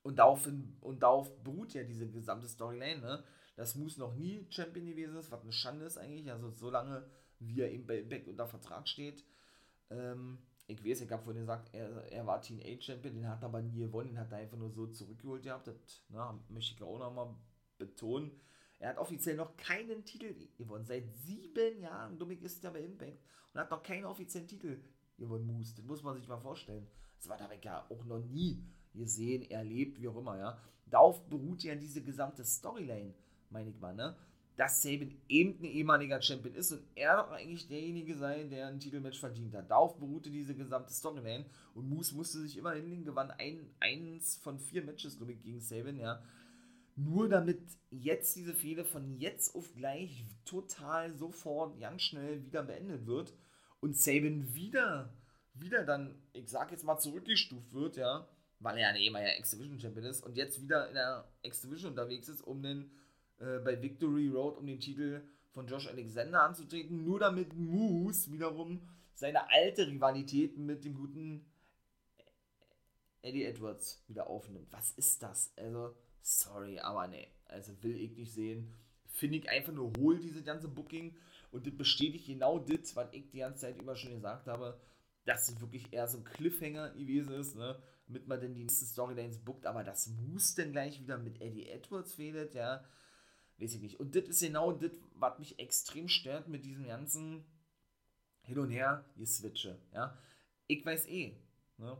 Und darauf, und darauf beruht ja diese gesamte Storyline, ne? Dass Moose noch nie Champion gewesen ist, was eine Schande ist eigentlich, also so lange, wie er eben bei Impact unter Vertrag steht. Ähm, ich weiß, ich habe vorhin gesagt, er, er war Teenage-Champion, den hat er aber nie gewonnen, den hat er einfach nur so zurückgeholt gehabt. Das na, möchte ich auch nochmal betonen. Er hat offiziell noch keinen Titel gewonnen. Seit sieben Jahren, Dominik ist ja bei Impact und hat noch keinen offiziellen Titel gewonnen, Moose. Das muss man sich mal vorstellen. Das war dabei ja auch noch nie gesehen, erlebt, wie auch immer, ja. Darauf beruht ja diese gesamte Storyline, meine ich mal, ne? Dass Sabin eben ein ehemaliger Champion ist und er doch eigentlich derjenige sein, der ein Titelmatch verdient hat. Darauf beruhte diese gesamte Storyline und Moose musste sich immer hinlegen, gewann ein, eins von vier Matches, ich, gegen Sabin, ja. Nur damit jetzt diese Fehde von jetzt auf gleich total sofort ganz schnell wieder beendet wird und Sabin wieder, wieder dann, ich sag jetzt mal, zurückgestuft wird, ja, weil er ja ehemaliger X-Division Champion ist und jetzt wieder in der X-Division unterwegs ist, um den äh, bei Victory Road um den Titel von Josh Alexander anzutreten, nur damit Moose wiederum seine alte Rivalität mit dem guten Eddie Edwards wieder aufnimmt. Was ist das? Also, sorry, aber nee, also will ich nicht sehen. Finde ich einfach nur hohl, diese ganze Booking. Und das bestätigt genau das, was ich die ganze Zeit über schon gesagt habe, dass es wirklich eher so ein Cliffhanger gewesen ist, ne? damit man denn die nächsten Storylines bookt, aber das muss denn gleich wieder mit Eddie Edwards fehlt, ja weiß ich nicht. Und das ist genau das, was mich extrem stört mit diesem ganzen Hin und Her, ihr Switche, ja. Ich weiß eh, ne?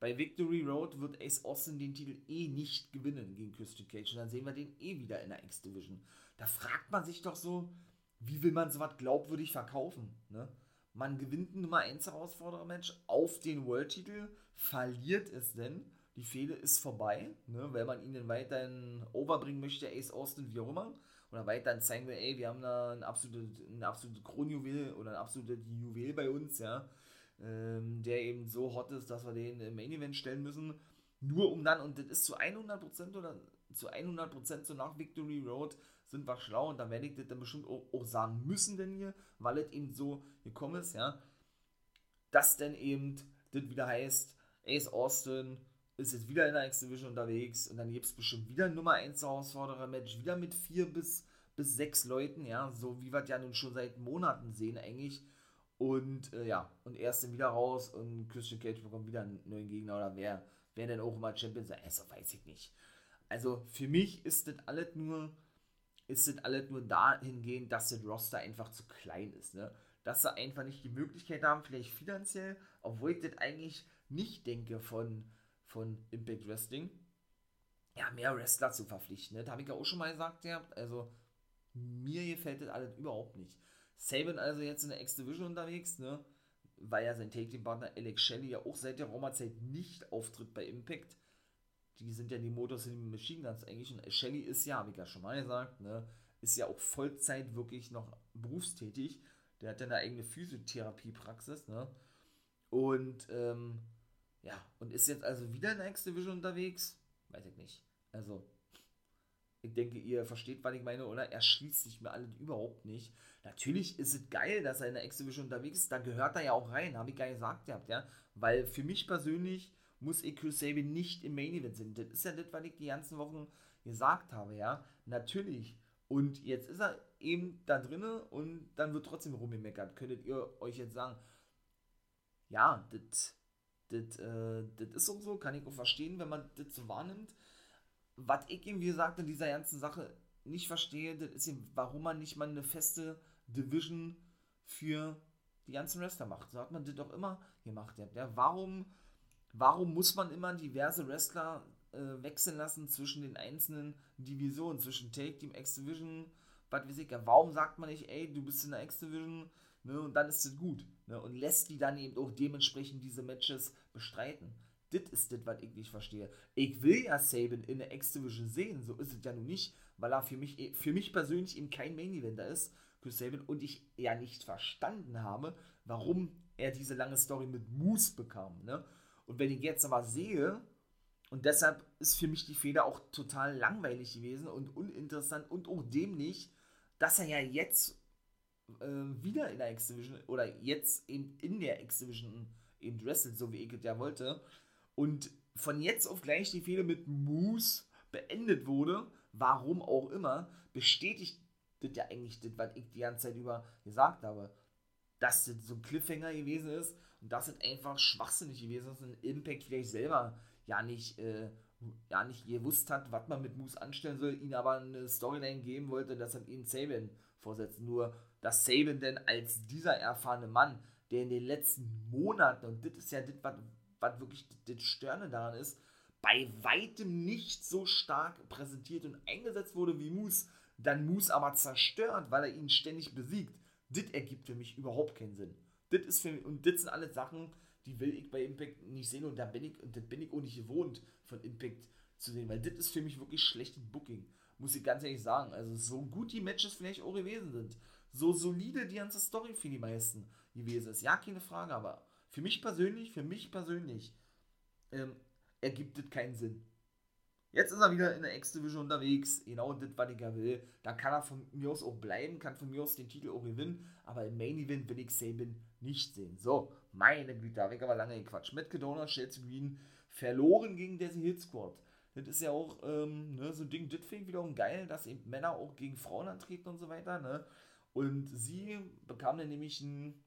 Bei Victory Road wird Ace Austin den Titel eh nicht gewinnen gegen Christian Cage und dann sehen wir den eh wieder in der X-Division. Da fragt man sich doch so, wie will man sowas glaubwürdig verkaufen, ne? Man gewinnt ein Nummer 1 Herausforderer-Match auf den World-Titel, verliert es denn die Fehde ist vorbei, ne, weil man ihn dann weiterhin overbringen möchte, Ace Austin, wie auch immer. Oder weiterhin zeigen wir, ey, wir haben da ein absolutes, ein absolutes Kronjuwel oder ein absolutes Juwel bei uns, ja. Ähm, der eben so hot ist, dass wir den im Main Event stellen müssen. Nur um dann, und das ist zu 100% oder zu 100% so nach Victory Road, sind wir schlau und dann werde ich das dann bestimmt auch, auch sagen müssen, denn hier, weil es eben so gekommen ist, ja. Dass denn eben das wieder heißt, Ace Austin ist jetzt wieder in der X-Division unterwegs und dann gibt es bestimmt wieder ein Nummer 1 Herausforderer-Match, wieder mit vier bis, bis sechs Leuten, ja, so wie wir es ja nun schon seit Monaten sehen eigentlich. Und äh, ja, und er ist dann wieder raus und Christian Cage bekommt wieder einen neuen Gegner oder wer, wer denn auch immer Champion sein, also weiß ich nicht. Also für mich ist das alles nur, ist das alles nur dahingehend, dass das Roster einfach zu klein ist, ne? Dass sie einfach nicht die Möglichkeit haben, vielleicht finanziell, obwohl ich das eigentlich nicht denke von, von Impact Wrestling, ja, mehr Wrestler zu verpflichten. Ne? Das habe ich ja auch schon mal gesagt, ja. Also, mir gefällt das alles überhaupt nicht. Saban also jetzt in der X-Division unterwegs, ne? Weil ja sein Take-Team-Partner Alex Shelley ja auch seit der Roma-Zeit nicht auftritt bei Impact. Die sind ja die Motors in den Machine Guns eigentlich. Und Shelley ist ja, habe ich ja schon mal gesagt, ne? ist ja auch Vollzeit wirklich noch berufstätig. Der hat ja eine eigene Physiotherapiepraxis, ne? Und, ähm, ja, und ist jetzt also wieder in der X-Division unterwegs? Weiß ich nicht. Also, ich denke, ihr versteht, was ich meine, oder? Er schließt sich mir alles überhaupt nicht. Natürlich ist es geil, dass er in der X-Division unterwegs ist. Da gehört er ja auch rein, habe ich gar nicht gesagt gehabt, ja. Weil für mich persönlich muss ich Chris Sabin nicht im Main Event sind. Das ist ja das, was ich die ganzen Wochen gesagt habe, ja. Natürlich. Und jetzt ist er eben da drinne und dann wird trotzdem rumgemeckert. Könntet ihr euch jetzt sagen, ja, das äh, ist auch so, kann ich auch verstehen, wenn man das so wahrnimmt was ich ihm, wie gesagt, in dieser ganzen Sache nicht verstehe, das ist eben, warum man nicht mal eine feste Division für die ganzen Wrestler macht. So hat man das doch immer gemacht. Ja. Warum, warum muss man immer diverse Wrestler äh, wechseln lassen zwischen den einzelnen Divisionen, zwischen Take Team, X-Division, was weiß ich, ja, warum sagt man nicht, ey, du bist in der X-Division ne, und dann ist es gut ne, und lässt die dann eben auch dementsprechend diese Matches bestreiten. Das ist das, was ich nicht verstehe. Ich will ja Saban in der X-Division sehen, so ist es ja nun nicht, weil er für mich, für mich persönlich eben kein Main-Eventer ist, Chris Saban, und ich ja nicht verstanden habe, warum er diese lange Story mit Moose bekam. Ne? Und wenn ich jetzt aber sehe, und deshalb ist für mich die Feder auch total langweilig gewesen und uninteressant und auch dämlich, dass er ja jetzt äh, wieder in der X-Division oder jetzt eben in der X-Division eben wrestelt, so wie es ja wollte, und von jetzt auf gleich die Fehde mit Moose beendet wurde, warum auch immer, bestätigt das ja eigentlich das, was ich die ganze Zeit über gesagt habe. Dass das so ein Cliffhanger gewesen ist und dass das einfach schwachsinnig gewesen ist und Impact vielleicht selber ja nicht, äh, ja nicht gewusst hat, was man mit Moose anstellen soll, ihn aber eine Storyline geben wollte, dass er ihn Saban vorsetzt. Nur, dass Saban denn als dieser erfahrene Mann, der in den letzten Monaten, und das ist ja das, was wirklich das Sterne daran ist, bei weitem nicht so stark präsentiert und eingesetzt wurde wie Moose, dann Moose aber zerstört, weil er ihn ständig besiegt. Das ergibt für mich überhaupt keinen Sinn. Das ist für mich, und das sind alle Sachen, die will ich bei Impact nicht sehen und da bin ich, und das bin ich auch nicht gewohnt, von Impact zu sehen, weil das ist für mich wirklich schlechtes Booking, muss ich ganz ehrlich sagen. Also so gut die Matches vielleicht auch gewesen sind, so solide die ganze Story für die meisten gewesen ist, ja, keine Frage, aber für mich persönlich, für mich persönlich, ähm, ergibt es keinen Sinn. Jetzt ist er wieder in der X-Division unterwegs, genau das, was ich ja will. Da kann er von mir aus auch bleiben, kann von mir aus den Titel auch gewinnen, aber im Main Event will ich Sabin nicht sehen. So, meine Güte, da habe ich aber lange gequatscht. Matt Cadona, Chelsea Green, verloren gegen Desi Hit Squad. Das ist ja auch ähm, ne, so ein Ding, das finde ich wiederum geil, dass eben Männer auch gegen Frauen antreten und so weiter. Ne? Und sie bekam dann nämlich ein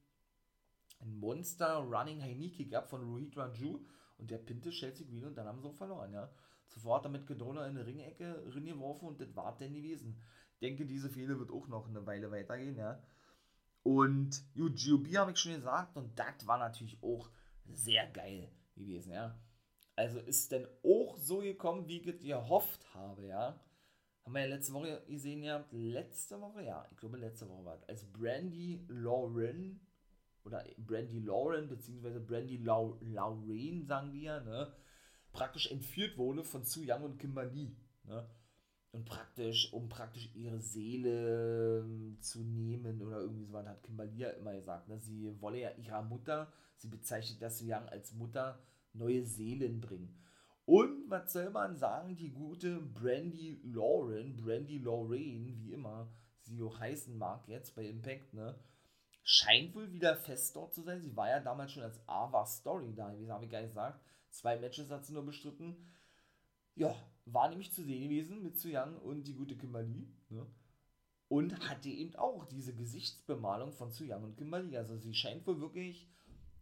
ein Monster Running High Knee Kick ab von Rohit Raju und der pinte Chelsea Green und dann haben sie auch verloren, ja. Zuvor hat er mit Gedona in eine Ringecke reingeworfen und das war denn gewesen. Ich denke, diese Fehler wird auch noch eine Weile weitergehen, ja. Und UGOB habe ich schon gesagt und das war natürlich auch sehr geil gewesen, ja. Also ist denn auch so gekommen, wie ich es gehofft habe, ja. Haben wir ja letzte Woche gesehen, ja. Letzte Woche, ja. Ich glaube, letzte Woche war es. Als Brandy Lauren oder Brandy Lauren, beziehungsweise Brandy Lau Lauren, sagen die ja, ne, praktisch entführt wurde von Su Young und Kimberly, ne, und praktisch, um praktisch ihre Seele ähm, zu nehmen oder irgendwie so was hat Kimberly ja immer gesagt, ne, sie wolle ja ihrer Mutter, sie bezeichnet das Su Young als Mutter, neue Seelen bringen. Und was soll man sagen, die gute Brandy Lauren, Brandy Lorraine, wie immer sie auch heißen mag jetzt bei Impact, ne, scheint wohl wieder fest dort zu sein. Sie war ja damals schon als Ava Story da gewesen, habe ich gar nicht gesagt. Zwei Matches hat sie nur bestritten. Ja, war nämlich zu sehen gewesen mit Su Young und die gute Kimberly. Ne? Und hatte eben auch diese Gesichtsbemalung von Su Young und Kimberly. Also sie scheint wohl wirklich,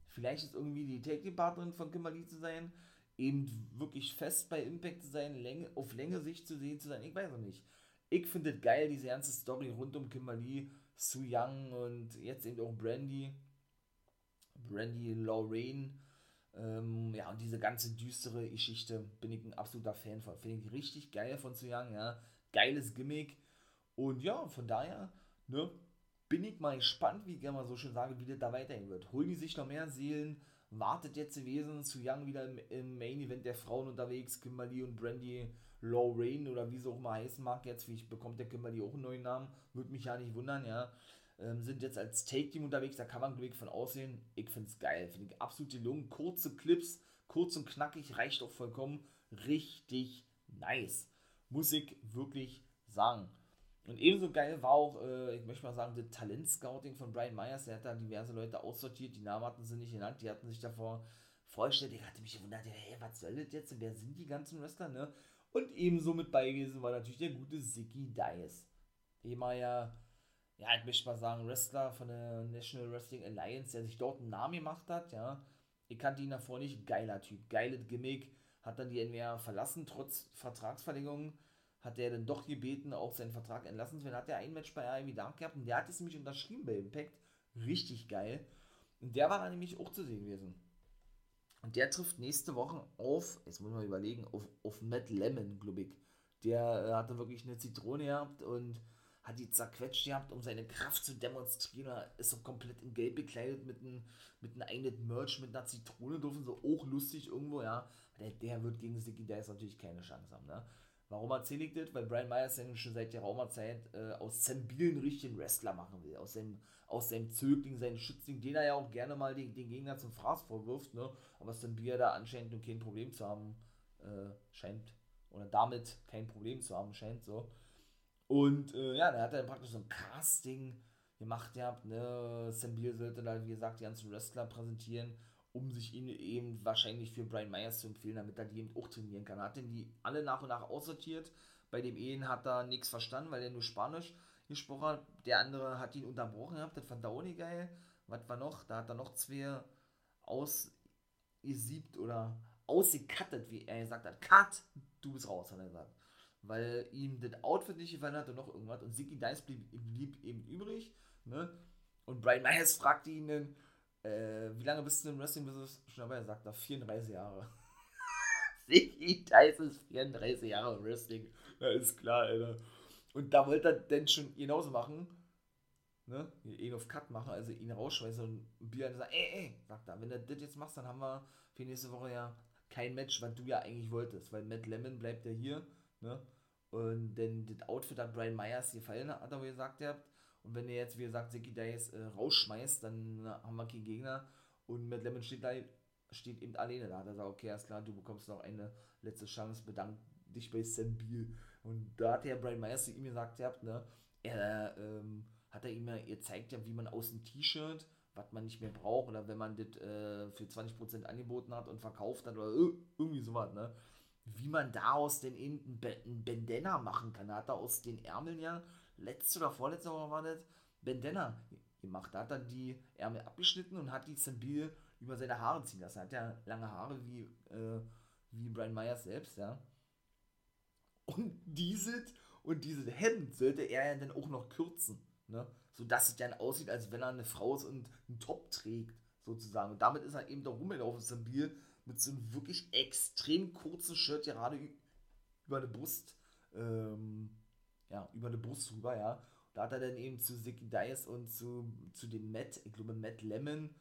vielleicht ist irgendwie die Take-Partnerin von Kimberly zu sein, eben wirklich fest bei Impact zu sein, Länge, auf Länge Sicht zu sehen zu sein. Ich weiß auch nicht. Ich finde es geil, diese ganze Story rund um Kimberly Su Young und jetzt eben auch Brandy, Brandy Lorraine. Ähm, ja, und diese ganze düstere Geschichte bin ich ein absoluter Fan von. Finde ich richtig geil von Su Young, ja. Geiles Gimmick. Und ja, von daher, ne, bin ich mal gespannt, wie ich immer so schön sage, wie das da weitergehen wird. Holen die sich noch mehr Seelen wartet jetzt gewesen. Zu Young wieder im, im, Main Event der Frauen unterwegs. Kimberly und Brandy Lorraine oder wie sie auch mal heißen mag jetzt. Wie bekommt der Kimberly auch einen neuen Namen. Würde mich ja nicht wundern, ja. Ähm, sind jetzt als Take-Team unterwegs. Da kann man glücklich von aussehen. Ich finde es geil. Finde ich absolut gelungen. Kurze Clips, kurz und knackig, reicht auch vollkommen. Richtig nice. Muss ich wirklich sagen. Und ebenso geil war auch, äh, ich möchte mal sagen, das Talentscouting von Brian Myers. Er hat da diverse Leute aussortiert, die Namen hatten sie nicht genannt, die hatten sich davor vorgestellt. Ich hatte mich gewundert, hey, was soll das jetzt? Wer sind die ganzen Wrestler, ne? Und ebenso mit bei gewesen war natürlich der gute Ziggy Dice. Ehemaliger, ja, ich möchte mal sagen, Wrestler von der National Wrestling Alliance, der sich dort einen Namen gemacht hat, ja. Ich kannte ihn davor nicht, geiler Typ, geiles Gimmick, hat dann die NWA verlassen, trotz Vertragsverlängerung hat der dann doch gebeten, auch seinen Vertrag entlassen zu werden. Hat er ein Match bei AEW Dark gehabt und der hat es nämlich unterschrieben bei Impact. Richtig geil. Und der war dann nämlich auch zu sehen gewesen. Und der trifft nächste Woche auf, jetzt muss man überlegen, auf, auf Matt Lemon, glaube ich. Der äh, hatte wirklich eine Zitrone gehabt und hat die zerquetscht gehabt, um seine Kraft zu demonstrieren. Er ist so komplett in Gelb bekleidet mit einem mit einem eigenen Merch, mit einer Zitrone dürfen, so auch lustig irgendwo, ja. Der, der wird gegen Sticky Dice natürlich keine Chance haben, ne? Warum erzähle ich das? Weil Brian Myers schon seit geraumer Zeit äh, aus einen richtigen Wrestler machen will. Aus seinem, aus seinem Zögling, seinen Schützling, den er ja auch gerne mal den, den Gegner zum Fraß vorwirft. Ne? Aber Beal da anscheinend nun kein Problem zu haben äh, scheint. Oder damit kein Problem zu haben scheint. so. Und äh, ja, da hat er dann praktisch so ein Casting gemacht. Ihr habt, ne? Sam Beal sollte da, wie gesagt, die ganzen Wrestler präsentieren um sich ihn eben wahrscheinlich für Brian Myers zu empfehlen, damit er die eben auch trainieren kann. Hat denn die alle nach und nach aussortiert. Bei dem Ehen hat er nichts verstanden, weil er nur Spanisch gesprochen hat. Der andere hat ihn unterbrochen gehabt, das fand er auch nicht geil. Was war noch? Da hat er noch zwei ausgesiebt oder ausgekattet, wie er gesagt hat. Cut, du bist raus, hat er gesagt. Weil ihm das Outfit nicht gefallen hat und noch irgendwas. Und Ziggy Dice blieb, blieb eben übrig. Ne? Und Brian Myers fragte ihn dann, äh, wie lange bist du im Wrestling-Business schon dabei? Er sagt er 34 Jahre. [LAUGHS] Siggy Tyson ist 34 Jahre im Wrestling. Ja, ist klar, Alter. Und da wollte er denn schon genauso machen. Ne? Ihn auf Cut machen, also ihn rausschmeißen und Björn sagt, ey, ey, sagt er, wenn du das jetzt machst, dann haben wir für nächste Woche ja kein Match, was du ja eigentlich wolltest, weil Matt Lemon bleibt ja hier, ne? Und denn das Outfit hat Brian Myers gefallen, hat er gesagt, ihr habt. Und wenn er jetzt, wie gesagt, Seki Dice äh, rausschmeißt, dann haben wir keinen Gegner. Und Matt Lemon steht, da, steht eben alleine da. Da sagt okay, alles klar, du bekommst noch eine letzte Chance, bedank dich bei Sam Beal. Und da hat der Brian Myers ihm gesagt, ihr habt, ne, er ähm, hat er ihm ja gezeigt, ja, wie man aus dem T-Shirt, was man nicht mehr braucht, oder wenn man das äh, für 20% angeboten hat und verkauft hat, oder irgendwie sowas, ne, wie man daraus denn eben ein Bandana machen kann. Da hat er aus den Ärmeln ja letzte oder vorletzte Woche war das, Bandana gemacht. Da hat er die Ärmel abgeschnitten und hat die Zambil über seine Haare ziehen lassen. Er hat ja lange Haare wie, äh, wie Brian Myers selbst, ja. Und dieses und dieses Hemd sollte er ja dann auch noch kürzen, ne? Sodass es dann aussieht, als wenn er eine Frau ist und einen Top trägt, sozusagen. Und damit ist er eben da rumgelaufen, Zambil, mit so einem wirklich extrem kurzen Shirt gerade über eine Brust ähm, ja, über eine Brust rüber, ja. Da hat er dann eben zu Zicky Dice und zu, zu dem Matt, ich glaube Matt Lemon.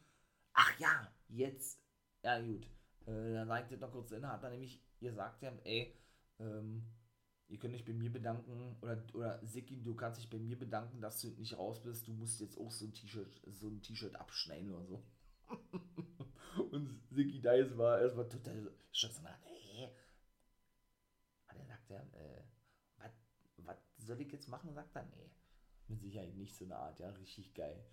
Ach ja, jetzt, ja gut. Äh, dann sagt er noch kurz hin, hat er nämlich gesagt, ja, ey, ähm, ihr könnt euch bei mir bedanken, oder, oder Siki, du kannst dich bei mir bedanken, dass du nicht raus bist, du musst jetzt auch so ein T-Shirt, so ein T-Shirt abschneiden oder so. [LAUGHS] und Siki Dice war erstmal total, so, hey, hat er gesagt, ja, äh, soll ich jetzt machen? Sagt er, nee. Mit Sicherheit nicht so eine Art, ja, richtig geil.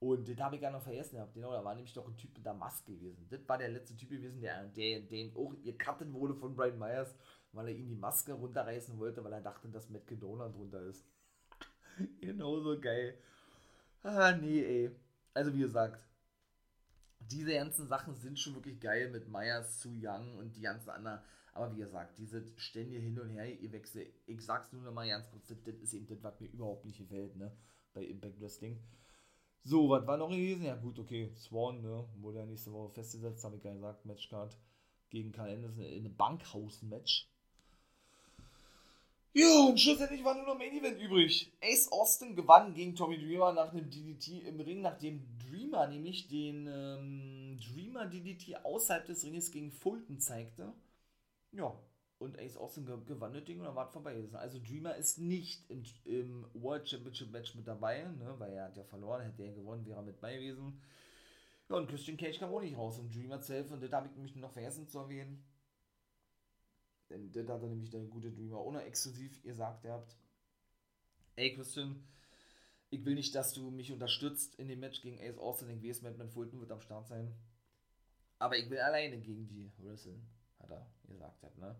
Und den habe ich gar noch vergessen gehabt, genau, da war nämlich doch ein Typ mit der Maske gewesen. Das war der letzte Typ gewesen, der, der dem auch gecuttet wurde von Brian Myers, weil er ihm die Maske runterreißen wollte, weil er dachte, dass Matt Cadona drunter ist. [LAUGHS] Genauso geil. Ah, nee, ey. Also wie gesagt, diese ganzen Sachen sind schon wirklich geil mit Myers zu Young und die ganzen anderen. Aber wie gesagt, diese ständige Hin und Her, ihr wechselt, ich sag's nur noch mal ganz kurz, das, ist eben das, was mir überhaupt nicht gefällt, ne, bei Impact Wrestling. So, was war noch gewesen? Ja, gut, okay, Swan, ne, wurde ja nächste Woche festgesetzt, habe ich gerade gesagt, Matchcard gegen Karl Anderson in einem Bankhaus-Match. Ja, und schlussendlich war nur noch Main Event übrig. Ace Austin gewann gegen Tommy Dreamer nach einem DDT im Ring, nachdem Dreamer nämlich den ähm, Dreamer DDT außerhalb des Ringes gegen Fulton zeigte. Ja, und Ace Austin ge gewann das Ding und dann war es vorbei. Also Dreamer ist nicht in, im World Championship Match mit dabei, ne, weil er hat ja verloren, hätte er gewonnen, wäre er mit bei gewesen. Ja, und Christian Cage kam auch nicht raus, um Dreamer zu helfen. Und das habe ich nämlich noch vergessen zu erwähnen. Denn das hat er nämlich der gute Dreamer ohne exklusiv gesagt, ihr habt, ey Christian, ich will nicht, dass du mich unterstützt in dem Match gegen Ace Austin. Ich weiß, Madman Fulton wird am Start sein. Aber ich will alleine gegen die wresteln, hat er gesagt, hat, ne?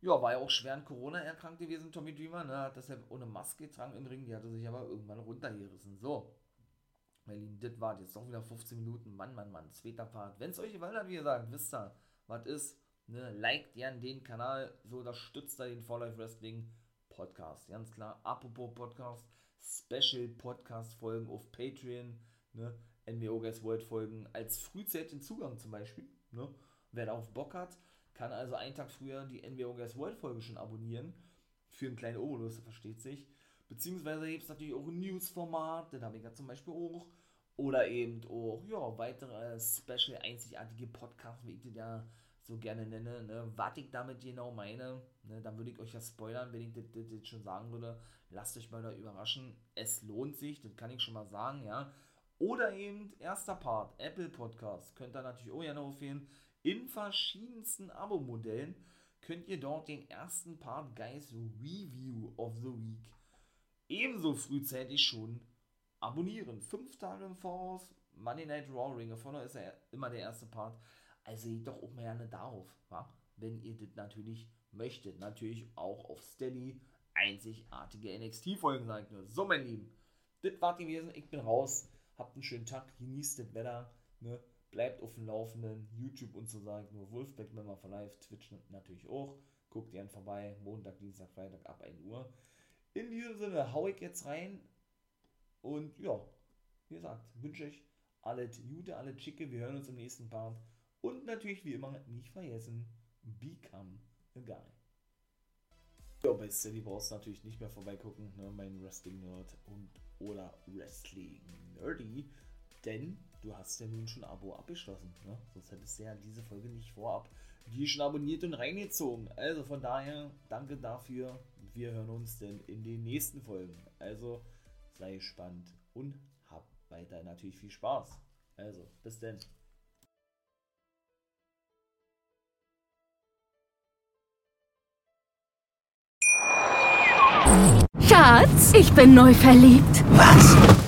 Ja, war ja auch schwer an Corona erkrankt gewesen, Tommy Dreamer, ne? Hat deshalb ohne Maske getragen im Ring, die hatte sich aber irgendwann runtergerissen. So. Lieben, das war jetzt doch wieder 15 Minuten. Mann, Mann, Mann, zweiter Part. Wenn es euch gefallen hat, wie gesagt, wisst ihr, was ist Ne, liked gern den Kanal, so unterstützt er den For Life Wrestling Podcast. Ganz klar, apropos Podcast, Special Podcast Folgen auf Patreon, ne, NWO Guys World Folgen als frühzeitigen Zugang zum Beispiel. Ne. Wer darauf Bock hat, kann also einen Tag früher die NWO Guys World Folge schon abonnieren. Für einen kleinen Obolus, versteht sich. Beziehungsweise gibt es natürlich auch ein News-Format, den habe ich ja zum Beispiel auch. Oder eben auch, ja, weitere special, einzigartige Podcasts, wie ich ja so gerne nenne, ne, was ich damit genau meine, ne, dann würde ich euch ja spoilern, wenn ich das, das, das, schon sagen würde. Lasst euch mal da überraschen. Es lohnt sich, das kann ich schon mal sagen, ja. Oder eben erster Part, Apple Podcast, könnt ihr natürlich auch gerne aufhören. In verschiedensten Abo-Modellen könnt ihr dort den ersten Part Guys Review of the Week ebenso frühzeitig schon abonnieren. Fünf Tage im Voraus, Monday Night Raw Ring of Honor ist ja immer der erste Part. Also geht doch auch mal gerne darauf, wa? wenn ihr das natürlich möchtet. Natürlich auch auf Steady einzigartige NXT-Folgen, sag ich nur. So, mein Lieben, das war gewesen. Ich bin raus. Habt einen schönen Tag, genießt das Wetter, ne? Bleibt auf dem Laufenden. YouTube und so ich nur. Wolfpack Member for Live, Twitch natürlich auch. Guckt gerne vorbei. Montag, Dienstag, Freitag ab 1 Uhr. In diesem Sinne hau ich jetzt rein. Und ja, wie gesagt, wünsche ich alle Gute, alle Chicke. Wir hören uns im nächsten Part. Und natürlich wie immer nicht vergessen, become a guy. Ja, bei Steady brauchst du natürlich nicht mehr vorbeigucken, ne, mein Wrestling-Nerd und oder Wrestling-Nerdy, denn du hast ja nun schon ein Abo abgeschlossen, ne? sonst hättest du ja diese Folge nicht vorab die schon abonniert und reingezogen. Also von daher, danke dafür. Wir hören uns denn in den nächsten Folgen. Also sei gespannt und hab weiter natürlich viel Spaß. Also, bis denn. Schatz, ich bin neu verliebt. Was?